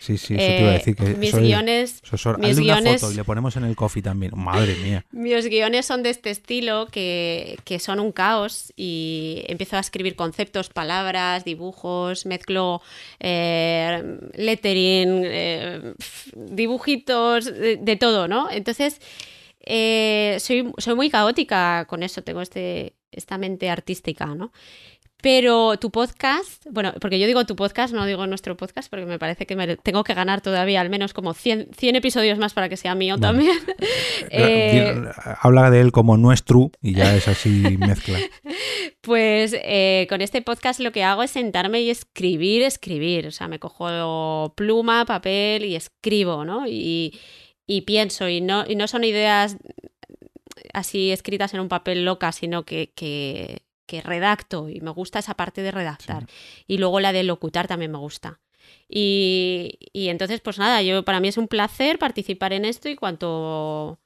Sí, sí, eso te iba a Eh, decir que mis eso es- guiones mis hazle una guiones- foto y le ponemos en el coffee también. Madre mía. Mis guiones son de este estilo, que, que son un caos y empiezo a escribir conceptos, palabras, dibujos, mezclo eh, lettering, eh, dibujitos, de, de todo, ¿no? Entonces, eh, soy, soy muy caótica con eso, tengo este, esta mente artística, ¿no? Pero tu podcast, bueno, porque yo digo tu podcast, no digo nuestro podcast, porque me parece que me tengo que ganar todavía al menos como 100, 100 episodios más para que sea mío Bueno. también. Eh, Habla de él como no es true y ya es así mezcla. Pues eh, con este podcast lo que hago es sentarme y escribir, escribir. O sea, me cojo pluma, papel y escribo, ¿no? Y, y pienso, y no, y no son ideas así escritas en un papel loca, sino que, que, que redacto y me gusta esa parte de redactar. Y luego la de locutar también me gusta. Y, y entonces, pues nada, yo para mí es un placer participar en esto y cuanto,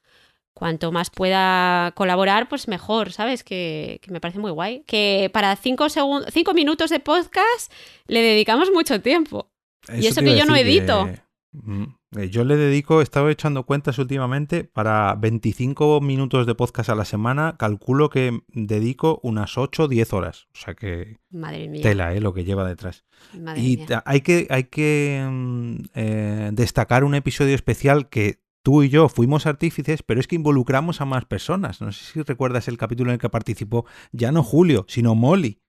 cuanto más pueda colaborar, pues mejor, ¿sabes? Que, que me parece muy guay. Que para cinco, cinco minutos de podcast le dedicamos mucho tiempo. y eso que yo no edito. Mm, yo le dedico, he estado echando cuentas últimamente, para 25 minutos de podcast a la semana, calculo que dedico unas 8 o 10 horas. O sea que Madre mía. tela, ¿eh? Lo que lleva detrás. Madre y mía. hay que, hay que mm, eh, destacar un episodio especial que tú y yo fuimos artífices, pero es que involucramos a más personas. No sé si recuerdas el capítulo en el que participó ya no Julio, sino Molly.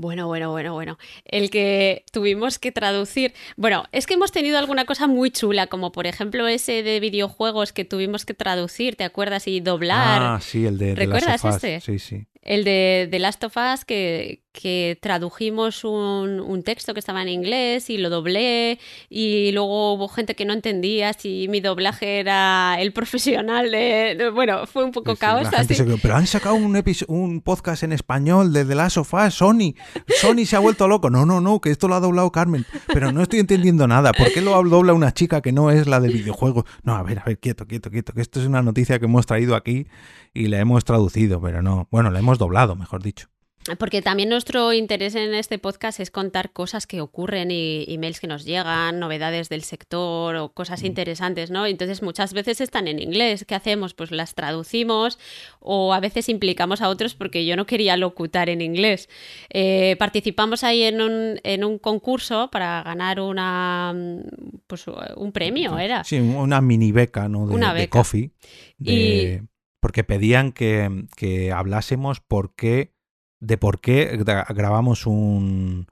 Bueno, bueno, bueno, bueno. El que tuvimos que traducir. Bueno, es que hemos tenido alguna cosa muy chula, como por ejemplo ese de videojuegos que tuvimos que traducir, ¿te acuerdas? Y doblar. Ah, sí, el de, de ¿Recuerdas of Us. este? Sí, sí. El de The Last of Us, que, que tradujimos un, un, texto que estaba en inglés y lo doblé, y luego hubo gente que no entendía si mi doblaje era el profesional de. bueno, fue un poco Sí, caos. así. quedó, pero han sacado un, un podcast en español de The Last of Us, Sony. Sony se ha vuelto loco. No, no, no, que esto lo ha doblado Carmen. Pero no estoy entendiendo nada. ¿Por qué lo dobla una chica que no es la del videojuego? No, a ver, a ver, quieto, quieto, quieto. Que esto es una noticia que hemos traído aquí y la hemos traducido, pero no. Bueno, la hemos doblado, mejor dicho. Porque también nuestro interés en este podcast es contar cosas que ocurren y emails que nos llegan, novedades del sector o cosas interesantes, ¿no? Entonces muchas veces están en inglés. ¿Qué hacemos? Pues las traducimos o a veces implicamos a otros porque yo no quería locutar en inglés. Eh, participamos ahí en un, en un concurso para ganar una pues un premio, era. Sí, una mini beca, ¿no? De, Una de beca. coffee. de- Porque pedían que, que hablásemos por qué, de por qué gra- grabamos un,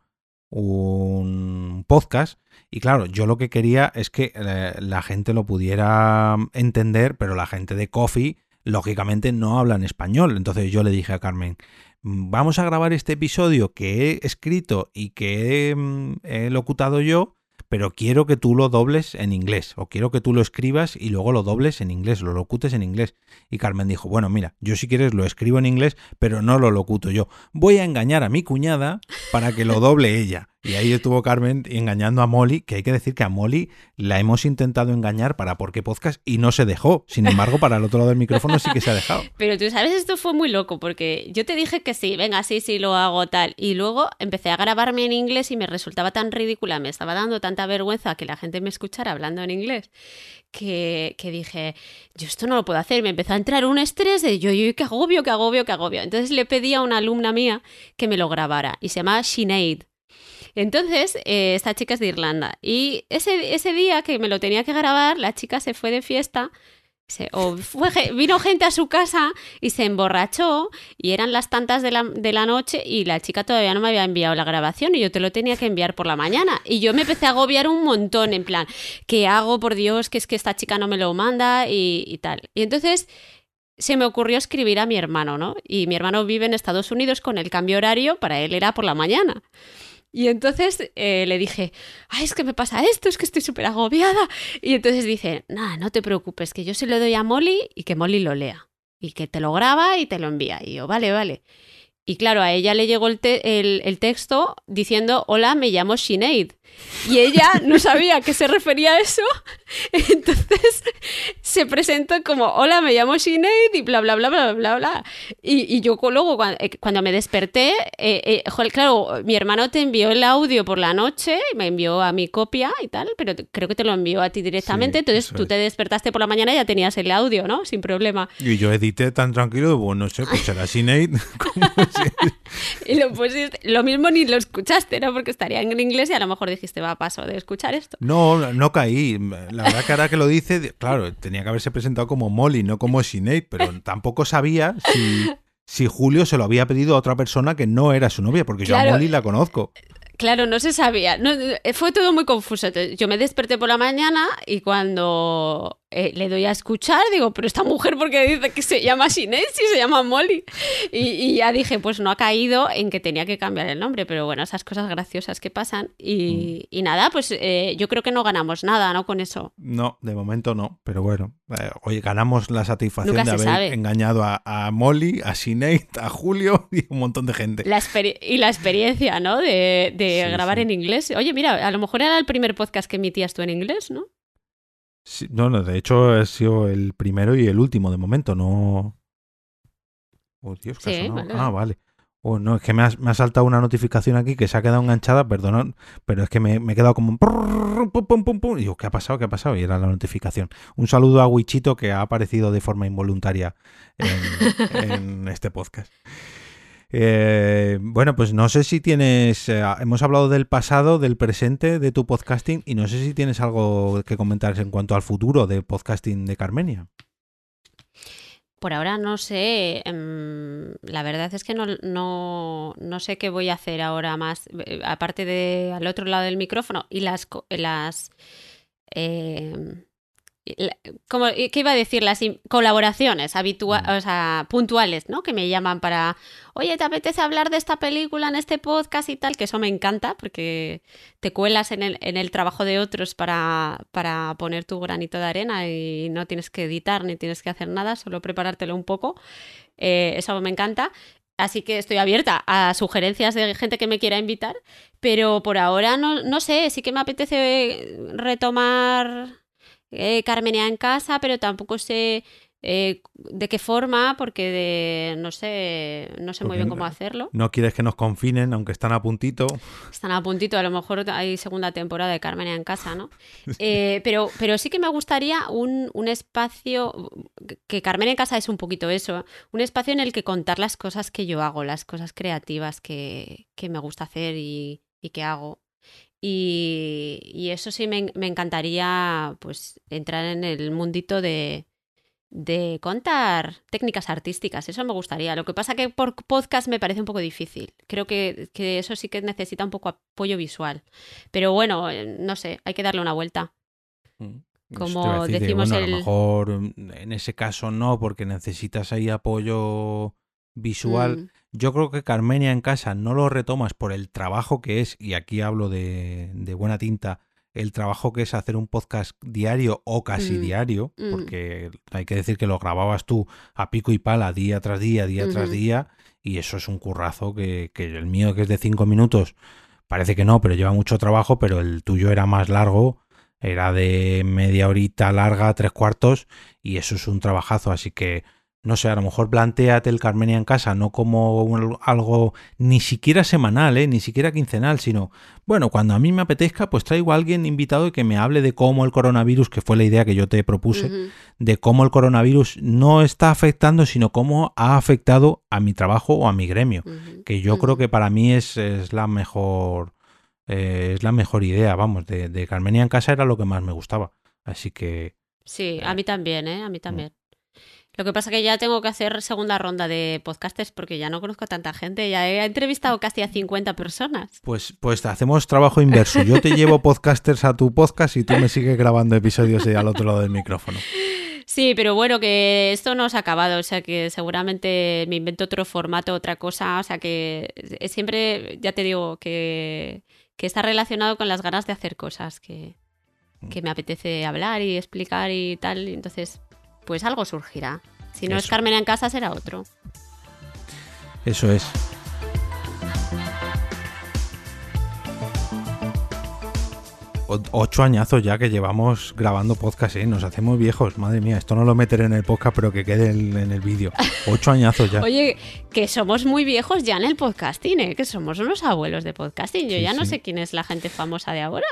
un podcast. Y claro, yo lo que quería es que eh, la gente lo pudiera entender, pero la gente de Coffee, lógicamente, no habla en español. Entonces yo le dije a Carmen, "Mm, vamos a grabar este episodio que he escrito y que he, mm, he locutado yo, pero quiero que tú lo dobles en inglés, o quiero que tú lo escribas y luego lo dobles en inglés, lo locutes en inglés. Y Carmen dijo, bueno, mira, yo si quieres lo escribo en inglés, pero no lo locuto yo. Voy a engañar a mi cuñada para que lo doble ella. Y ahí estuvo Carmen engañando a Molly, que hay que decir que a Molly la hemos intentado engañar para por qué podcast y no se dejó. Sin embargo, para el otro lado del micrófono sí que se ha dejado. Pero tú sabes, esto fue muy loco porque yo te dije que sí, venga, sí, sí, lo hago tal. Y luego empecé a grabarme en inglés y me resultaba tan ridícula, me estaba dando tanta vergüenza que la gente me escuchara hablando en inglés, que, que dije, yo esto no lo puedo hacer. Me empezó a entrar un estrés de yo, yo, qué agobio, qué agobio, qué agobio. Entonces le pedí a una alumna mía que me lo grabara y se llama Sinead. Entonces, eh, esta chica es de Irlanda. Y ese, ese día que me lo tenía que grabar, la chica se fue de fiesta. se- o fue vino gente a su casa y se emborrachó y eran las tantas de la, de la noche y la chica todavía no me había enviado la grabación y yo te lo tenía que enviar por la mañana. Y yo me empecé a agobiar un montón en plan, ¿qué hago? Por Dios, que es que esta chica no me lo manda y tal. Y entonces se me ocurrió escribir a mi hermano, ¿no? Y mi hermano vive en Estados Unidos con el cambio horario, para él era por la mañana. Y entonces eh, le dije, ay, es que me pasa esto, es que estoy súper agobiada. Y entonces dice, nada, no te preocupes, que yo se lo doy a Molly y que Molly lo lea. Y que te lo graba y te lo envía. Y yo, vale, vale. Y claro, a ella le llegó el, el- el texto diciendo, hola, me llamo Sinead. Y ella no sabía a qué se refería a eso. Entonces se presentó como, hola, me llamo Sinead y bla, bla, bla, bla, bla, bla. Y, y yo luego, eh, cuando, me desperté, eh, eh, joder, claro, mi hermano te envió el audio por la noche, me envió a mi copia y tal, pero creo que te lo envió a ti directamente. Sí, Entonces tú es. te despertaste por la mañana y ya tenías el audio, ¿no? Sin problema. Y yo edité tan tranquilo, bueno, no sé, pues será Sinead. ¿Cómo se- Y lo pusiste, lo mismo ni lo escuchaste, ¿no? Porque estaría en inglés y a lo mejor dijiste, va, paso de escuchar esto. No, no caí. La verdad que ahora que lo dice, claro, tenía que haberse presentado como Molly, no como Sinead, pero tampoco sabía si, si Julio se lo había pedido a otra persona que no era su novia, porque yo a Molly la conozco. Claro, no se sabía. No, fue todo muy confuso. Yo me desperté por la mañana y cuando eh, le doy a escuchar, digo, pero esta mujer, ¿por qué dice que se llama Sinead si se llama Molly? Y, ya dije, pues no ha caído en que tenía que cambiar el nombre, pero bueno, esas cosas graciosas que pasan. Y, mm. nada, pues eh, yo creo que no ganamos nada, ¿no? Con eso. No, de momento no, pero bueno, eh, oye, ganamos la satisfacción de haber engañado a, Molly, a Sinead, a Julio y un montón de gente. y la experiencia, ¿no? De, grabar en inglés. Oye, mira, a lo mejor era el primer podcast que emitías tú en inglés, ¿no? No, no, de hecho ha sido el primero y el último de momento, no. Oh, Dios, Ah, vale. Oh, no, es que me ha, me ha, saltado una notificación aquí que se ha quedado enganchada, perdón, pero es que me, he quedado como un... Y digo, ¿qué ha pasado? ¿Qué ha pasado? Y era la notificación. Un saludo a Wichito que ha aparecido de forma involuntaria en este podcast. Eh, bueno, pues no sé si tienes. Eh, hemos hablado del pasado, del presente de tu podcasting y no sé si tienes algo que comentar en cuanto al futuro de podcasting de Carmenia. Por ahora no sé. Em, la verdad es que no, no, sé qué voy a hacer ahora más. Eh, aparte de al otro lado del micrófono y las. las em, como, ¿qué iba a decir? Las colaboraciones habituales, mm. o sea, puntuales, ¿no? Que me llaman para, oye, ¿te apetece hablar de esta película en este podcast y tal? Que eso me encanta porque te cuelas en el, en el trabajo de otros para, para poner tu granito de arena y no tienes que editar ni tienes que hacer nada, solo preparártelo un poco. Eh, eso me encanta. Así que estoy abierta a sugerencias de gente que me quiera invitar, pero por ahora no, no sé, sí que me apetece retomar eh, Carmenea en casa, pero tampoco sé eh, de qué forma, porque no sé, no sé muy bien cómo hacerlo. No quieres que nos confinen, aunque están a puntito. Están a puntito, a lo mejor hay segunda temporada de Carmenea en casa, ¿no? Eh, pero, pero sí que me gustaría un, un espacio, que Carmen en casa es un poquito eso, un espacio en el que contar las cosas que yo hago, las cosas creativas que, que me gusta hacer y, y que hago. Y, eso sí me, encantaría pues entrar en el mundito de, de contar técnicas artísticas, eso me gustaría. Lo que pasa que por podcast me parece un poco difícil. Creo que, que, eso sí que necesita un poco apoyo visual. Pero bueno, no sé, hay que darle una vuelta. Mm, Como decimos A lo mejor mm, en ese caso no, porque necesitas ahí apoyo visual. Mm. Yo creo que Carmenia en casa no lo retomas por el trabajo que es, y aquí hablo de, buena tinta, el trabajo que es hacer un podcast diario o casi mm. diario, mm. porque hay que decir que lo grababas tú a pico y pala día tras día, día tras día, y eso es un currazo que, que el mío que es de cinco minutos, parece que no, pero lleva mucho trabajo, pero el tuyo era más largo, era de media horita larga, tres cuartos, y eso es un trabajazo, así que no sé, a lo mejor planteate el Carmenia en casa, no como algo ni siquiera semanal, ¿eh? ni siquiera quincenal, sino, bueno, cuando a mí me apetezca, pues traigo a alguien invitado y que me hable de cómo el coronavirus, que fue la idea que yo te propuse, de cómo el coronavirus no está afectando, sino cómo ha afectado a mi trabajo o a mi gremio, que yo creo que para mí es, la mejor... Eh, es la mejor idea, vamos, de, de Carmenia en casa era lo que más me gustaba. Así que... Sí, a mí también, ¿eh? A mí también. Lo que pasa que ya tengo que hacer segunda ronda de podcastes porque ya no conozco a tanta gente. Ya he entrevistado casi a 50 personas. Pues, pues hacemos trabajo inverso. Yo te llevo podcasters a tu podcast y tú me sigues grabando episodios al otro lado del micrófono. Sí, pero bueno, que esto no se ha acabado, o sea que seguramente me invento otro formato, otra cosa, o sea que siempre, ya te digo, que, que está relacionado con las ganas de hacer cosas, que, que me apetece hablar y explicar y tal, entonces pues algo surgirá. Si no es Carmen en casa, será otro. Eso es. ocho añazos ya que llevamos grabando podcast, ¿eh? Nos hacemos viejos, madre mía. Esto no lo meteré en el podcast, pero que quede en, el vídeo. Ocho añazos ya. Oye, que somos muy viejos ya en el podcasting, ¿eh? Que somos unos abuelos de podcasting. Yo ya no sé quién es la gente famosa de ahora.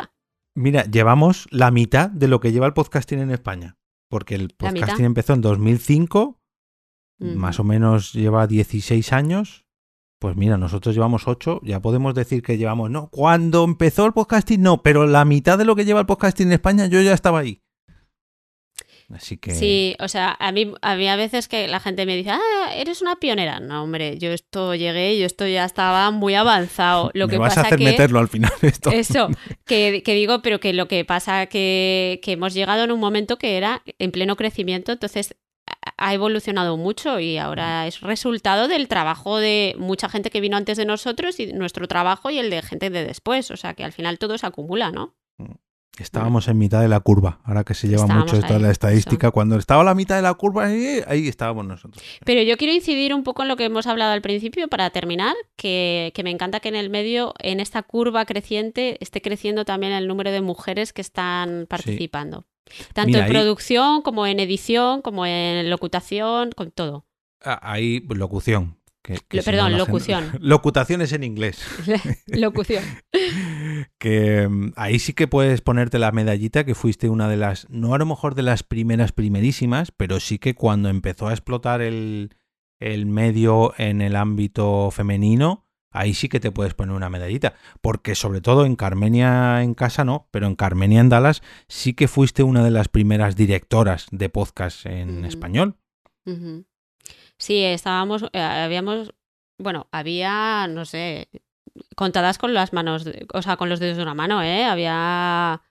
Mira, llevamos la mitad de lo que lleva el podcasting en España porque el podcasting empezó en 2005, más o menos lleva 16 años. Pues mira, nosotros llevamos 8, ya podemos decir que llevamos, no, cuando empezó el podcasting no, pero la mitad de lo que lleva el podcasting en España yo ya estaba ahí. Así que... Sí, o sea, a mí había veces que la gente me dice, ah, eres una pionera. No, hombre, yo esto llegué, yo esto ya estaba muy avanzado. Lo me que vas pasa a hacer que... meterlo al final esto. Eso, que, que digo, pero que lo que pasa que, que hemos llegado en un momento que era en pleno crecimiento, entonces ha- ha evolucionado mucho y ahora es resultado del trabajo de mucha gente que vino antes de nosotros y nuestro trabajo y el de gente de después. O sea que al final todo se acumula, ¿no? Estábamos en mitad de la curva, ahora que se lleva Estábamos mucho ahí, la estadística, cuando estaba a la mitad de la curva, ahí, ahí estábamos nosotros. Pero yo quiero incidir un poco en lo que hemos hablado al principio para terminar, que, que me encanta que en el medio, en esta curva creciente, esté creciendo también el número de mujeres que están participando. Tanto Mira, en ahí- producción, como en edición, como en locutación, con todo. Ah, Ahí, locución. Que- que Lo- si perdón, no locución. Locutaciones en inglés. Locución. que mm, ahí sí que puedes ponerte la medallita que fuiste una de las, no a lo mejor de las primeras primerísimas, pero sí que cuando empezó a explotar el, el medio en el ámbito femenino, ahí sí que te puedes poner una medallita. Porque sobre todo en Carmenia en casa no, pero en Carmenia en Dallas sí que fuiste una de las primeras directoras de podcast en español. Sí, estábamos, eh, habíamos, bueno, había, no sé, contadas con las manos, o sea, con los dedos de una mano, ¿eh? Había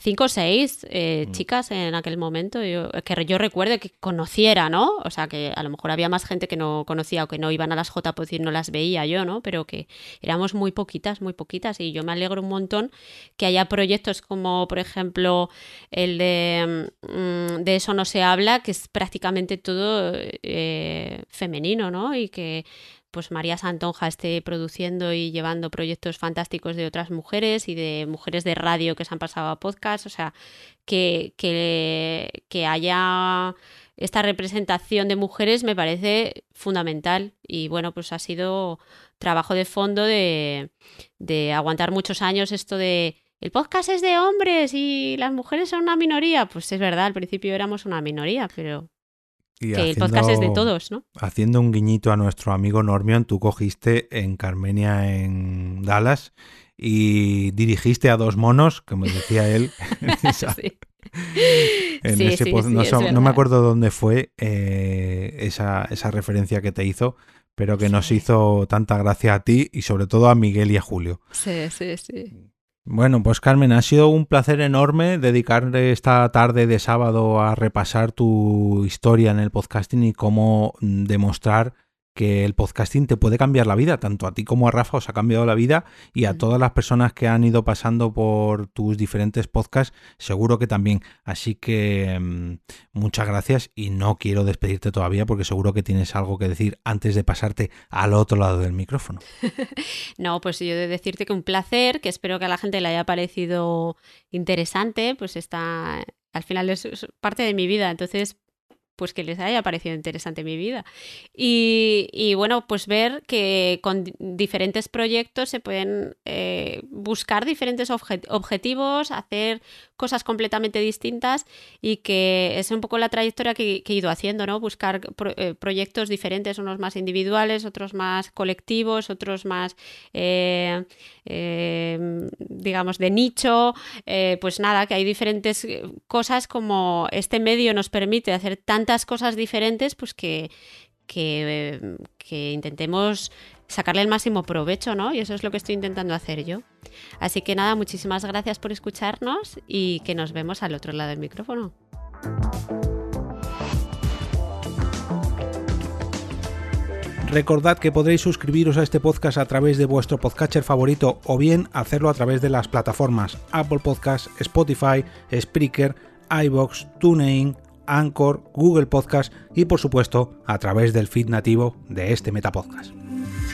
cinco o seis eh, Mm. chicas en aquel momento yo- que yo recuerde que conociera, ¿no? O sea, que a lo mejor había más gente que no conocía o que no iban a las JPOD y no las veía yo, ¿no? Pero que éramos muy poquitas, muy poquitas y yo me alegro un montón que haya proyectos como, por ejemplo, el de mm, De eso no se habla, que es prácticamente todo eh, femenino, ¿no? Y que pues María Santonja esté produciendo y llevando proyectos fantásticos de otras mujeres y de mujeres de radio que se han pasado a podcast, o sea, que, que, que haya esta representación de mujeres me parece fundamental y bueno, pues ha sido trabajo de fondo de, de aguantar muchos años esto de el podcast es de hombres y las mujeres son una minoría. Pues es verdad, al principio éramos una minoría, pero Y que el podcast es de haciendo- todos, ¿no? Haciendo un guiñito a nuestro amigo Normion, tú cogiste en Carmenia en Dallas y dirigiste a dos monos, como decía él. en esa- Sí. en Sí, ese sí, pod- sí, no, es so- no me acuerdo dónde fue eh, esa, esa referencia que te hizo, pero que nos hizo tanta gracia a ti y sobre todo a Miguel y a Julio. Sí, sí, sí. Bueno, pues Carmen, ha sido un placer enorme dedicar esta tarde de sábado a repasar tu historia en el podcasting y cómo mm, demostrar que el podcasting te puede cambiar la vida, tanto a ti como a Rafa os ha cambiado la vida y a todas las personas que han ido pasando por tus diferentes podcasts, seguro que también. Así que mm, muchas gracias y no quiero despedirte todavía porque seguro que tienes algo que decir antes de pasarte al otro lado del micrófono. No, pues yo de decirte que un placer, que espero que a la gente le haya parecido interesante, pues está, al final es parte de mi vida, entonces pues que les haya parecido interesante mi vida. Y, y bueno, pues ver que con di- diferentes proyectos se pueden eh, buscar diferentes obje- objetivos, hacer cosas completamente distintas y que es un poco la trayectoria que, he ido haciendo, ¿no? Buscar eh, proyectos diferentes, unos más individuales, otros más colectivos, otros más, eh, eh, digamos, de nicho. Eh, pues nada, que hay diferentes cosas como este medio nos permite hacer tantas cosas diferentes, pues que, que, que intentemos sacarle el máximo provecho, ¿no? Y eso es lo que estoy intentando hacer yo. Así que nada, muchísimas gracias por escucharnos y que nos vemos al otro lado del micrófono. Recordad que podréis suscribiros a este podcast a través de vuestro podcatcher favorito o bien hacerlo a través de las plataformas Apple Podcast, Spotify, Spreaker, iBox, TuneIn, Anchor, Google Podcast y por supuesto a través del feed nativo de este Metapodcast.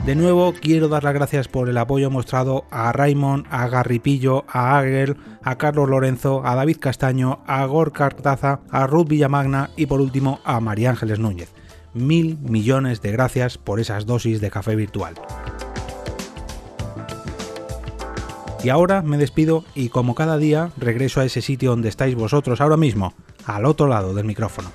De nuevo quiero dar las gracias por el apoyo mostrado a Raymond, a Garripillo, a Agel, a Carlos Lorenzo, a David Castaño, a Gorka Artaza, a Ruth Villamagna y por último a María Ángeles Núñez. Mil millones de gracias por esas dosis de café virtual. Y ahora me despido y como cada día regreso a ese sitio donde estáis vosotros ahora mismo, al otro lado del micrófono.